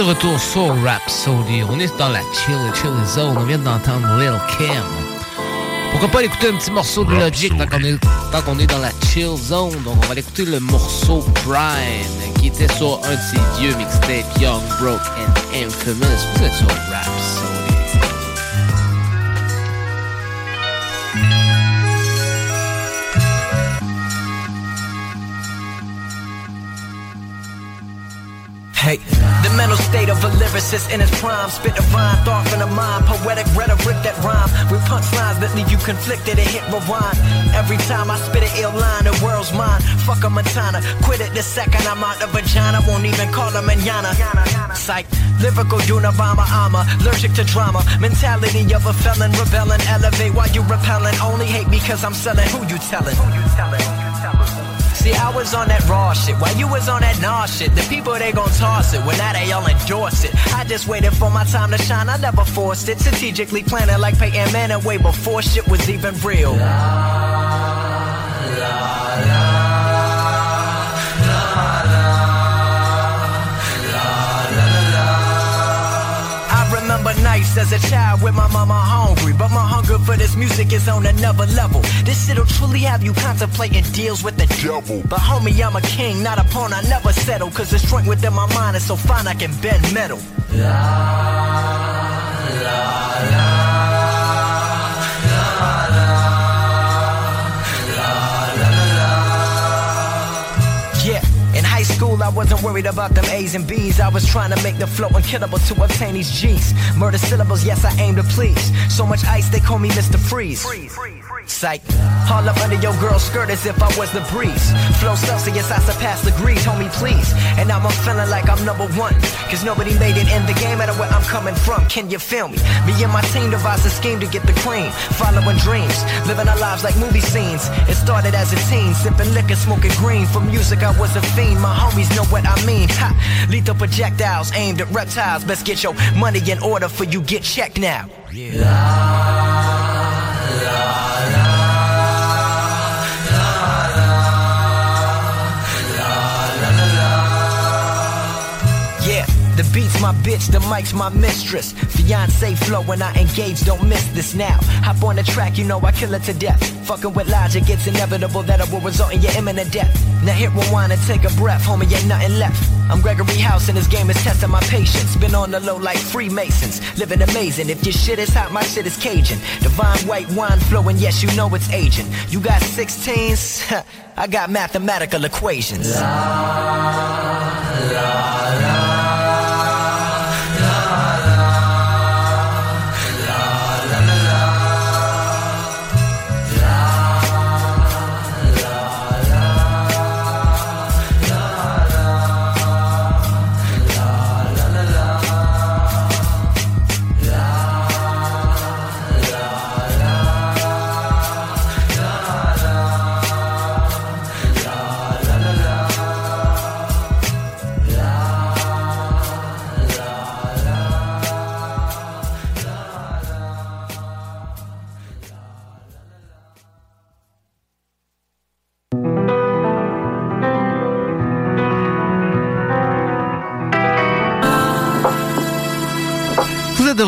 Retour sur Rhapsody. On est dans la chill, chill zone. On vient d'entendre Lil Kim. Pourquoi pas écouter un petit morceau de Logic tant qu'on est, est dans la chill zone. Donc on va écouter le morceau Prime qui était sur un de ses vieux mixtapes Young, Broke and Infamous. Vous êtes sur Rhapsody. Hey, the mental state of a lyricist in its prime. Spit a rhyme, thought from the mind. Poetic rhetoric that rhyme with punchlines that leave you conflicted and hit rewind. Every time I spit an ill line, the world's mine. Fuck a Montana. Quit it the second I'm out the vagina. Won't even call her manana. Psych. Lyrical Unabomber armor. Allergic to drama. Mentality of a felon. Rebelling. Elevate while you repelling. Only hate me because I'm selling. Who you telling? Who you telling? See, I was on that raw shit while you was on that nah shit. The people they gon' toss it when now they all endorse it. I just waited for my time to shine, I never forced it. Strategically planning like Peyton Manning way before shit was even real. As a child with my mama hungry, but my hunger for this music is on another level. This shit'll truly have you contemplating deals with the devil. But homie, I'm a king, not a pawn, I never settle. Cause the strength within my mind is so fine I can bend metal. Yeah, I wasn't worried about them A's and B's. I was trying to make the flow unkillable to obtain these G's. Murder syllables, yes I aim to please. So much ice they call me Mr. Freeze. Psych. All up under your girl's skirt as if I was the breeze. Flow Celsius, I surpass the degrees, homie, please. And now I'm feeling like I'm number one. Cause nobody made it in the game, matter where I'm coming from. Can you feel me? Me and my team devised a scheme to get the cream. Following dreams, living our lives like movie scenes. It started as a teen, sipping liquor, smoking green. For music, I was a fiend. My homies know what I mean. Ha! Lethal projectiles aimed at reptiles. Best get your money in order for you get checked now. Yeah, bitch, the mic's my mistress. Fiance flow when I engage, don't miss this now. Hop on the track, you know I kill it to death. Fucking with logic, it's inevitable that it will result in your imminent death. Now hit rewind and take a breath, homie, ain't nothing left. I'm Gregory House and this game is testing my patience. Been on the low like Freemasons, living amazing. If your shit is hot, my shit is Cajun. Divine white wine flowing, yes, you know it's aging. You got 16s, [LAUGHS] I got mathematical equations. de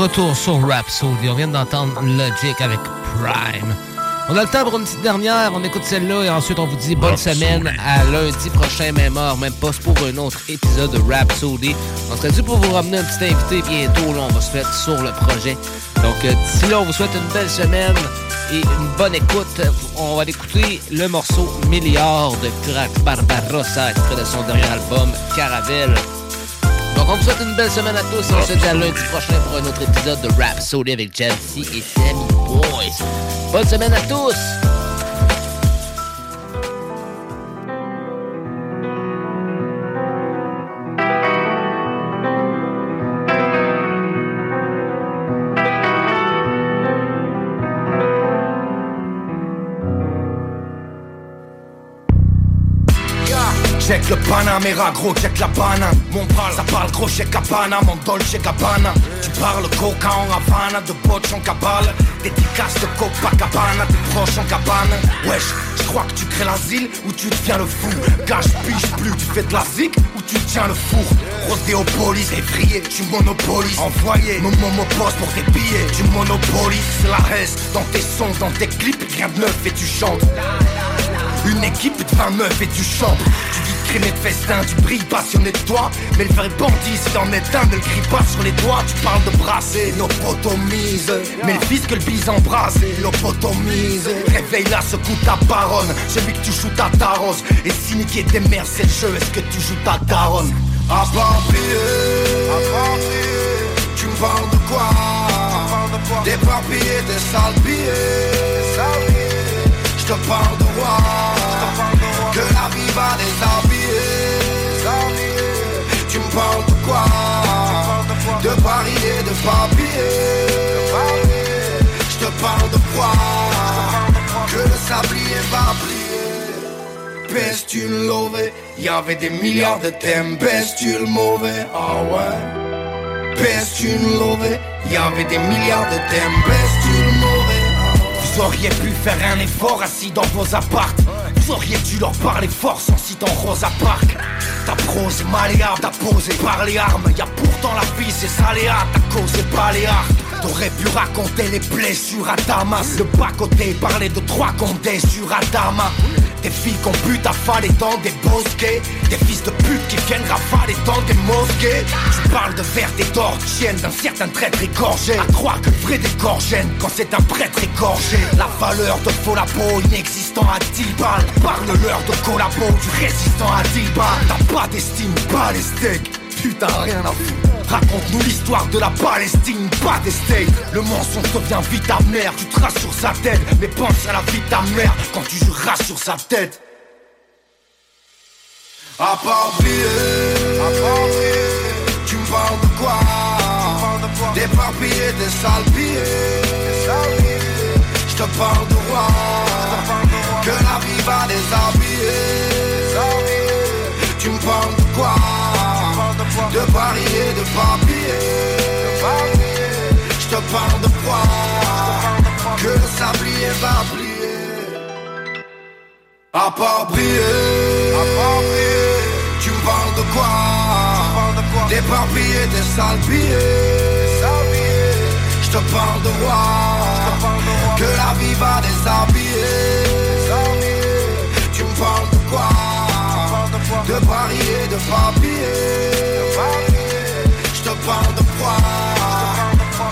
retour sur Rhapsody. On vient d'entendre Logic avec Prime. On a le temps pour une petite dernière. On écoute celle-là et ensuite on vous dit bonne semaine à lundi prochain, même heure, même poste pour un autre épisode de Rhapsody. On serait dû pour vous ramener un petit invité bientôt. Là, on va se faire sur le projet. Donc euh, d'ici là, on vous souhaite une belle semaine et une bonne écoute. On va écouter le morceau Milliard de Crack Barbarossa, extrait de son dernier album Caravelle. On vous souhaite une belle semaine à tous. On se dit à lundi prochain pour un autre épisode de Rap Sody avec Jancy et Sammy Boys. Bonne semaine à tous! Le Panamera, gros, check la banane. Mon parle, ça parle gros chez Cabana Mon Dolce Gabbana Tu parles coca en Havana De botch en cabale Dédicace de Copacabana Tes proches en cabane. Wesh, je crois que tu crées l'asile Ou tu deviens le fou. Gage pige plus, tu fais de la zig Ou tu tiens le four. Rodéopolis, effrayé, tu monopolises. Envoyé, mon monoposte pour tes billets Tu monopolises, la reste Dans tes sons, dans tes clips, rien de neuf et tu chantes. Une équipe de 20 meufs et tu chantes crime de festin, tu brilles passionné de toi. Mais le vrai bandit si t'en es un ne le crie pas sur les doigts. Tu parles de brasser, lobotomise Mais le fils que le bise embrasse, lobotomise Réveille là, secoue ta baronne Celui que tu joues ta tarose. Et si niquer des mères c'est le jeu, est-ce que tu joues ta daronne? À tu me parles de quoi? Des papiers, des sales billets. Je te parle de roi. Que la vie va déshabiller Tu me parles de quoi De Paris et de papier. Je te parle de quoi Que le sablier va plier Baisse tu le mauvais Y'avait des milliards de thèmes. Baisse tu le mauvais? Ah ouais. Baisse tu le mauvais Y'avait des milliards de thèmes. Baisse tu le mauvais? Vous auriez pu faire un effort assis dans vos apparts Vous auriez dû leur parler fort sans citant Rosa Park Ta prose est malléable, t'as posé par les armes. Y'a pourtant la vie c'est saléa, t'as causé pas les T'aurais pu raconter les blessures à Damas Le bas-côté parler de trois condés sur Adama. Des filles qu'on bute affalées dans des bosquets. Des fils de pute qui viennent rafaler dans des mosquées. Tu parles de verre des tienne d'un certain traître égorgé. À croire que le vrai dégorgène quand c'est un prêtre égorgé. La valeur de faux peau inexistant à 10 balles Parle-leur de collabo du résistant à 10 balles T'as pas d'estime, pas les steaks. Putain rien à foutre. Raconte-nous l'histoire de la Palestine, pas des States Le mensonge devient vite amer, tu traces sur sa tête Mais pense à la vie de ta mère quand tu jureras sur sa tête. À part tu me parles de quoi? Des papiers, des sales Je te parle de roi Que la vie va déshabiller Tu me parles de quoi de Paris et de papier. Je te parle de quoi Que le sablier va plier À part briller. Tu me parles de quoi Des papiers des sales Je te parle de roi. Que la vie va déshabiller de Paris et de Je te parle de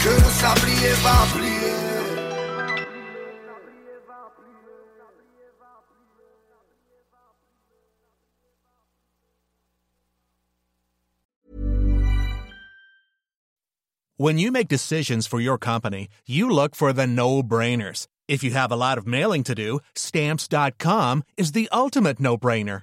Que le sablier va plier When you make decisions for your company, you look for the no-brainers. If you have a lot of mailing to do, stamps.com is the ultimate no-brainer.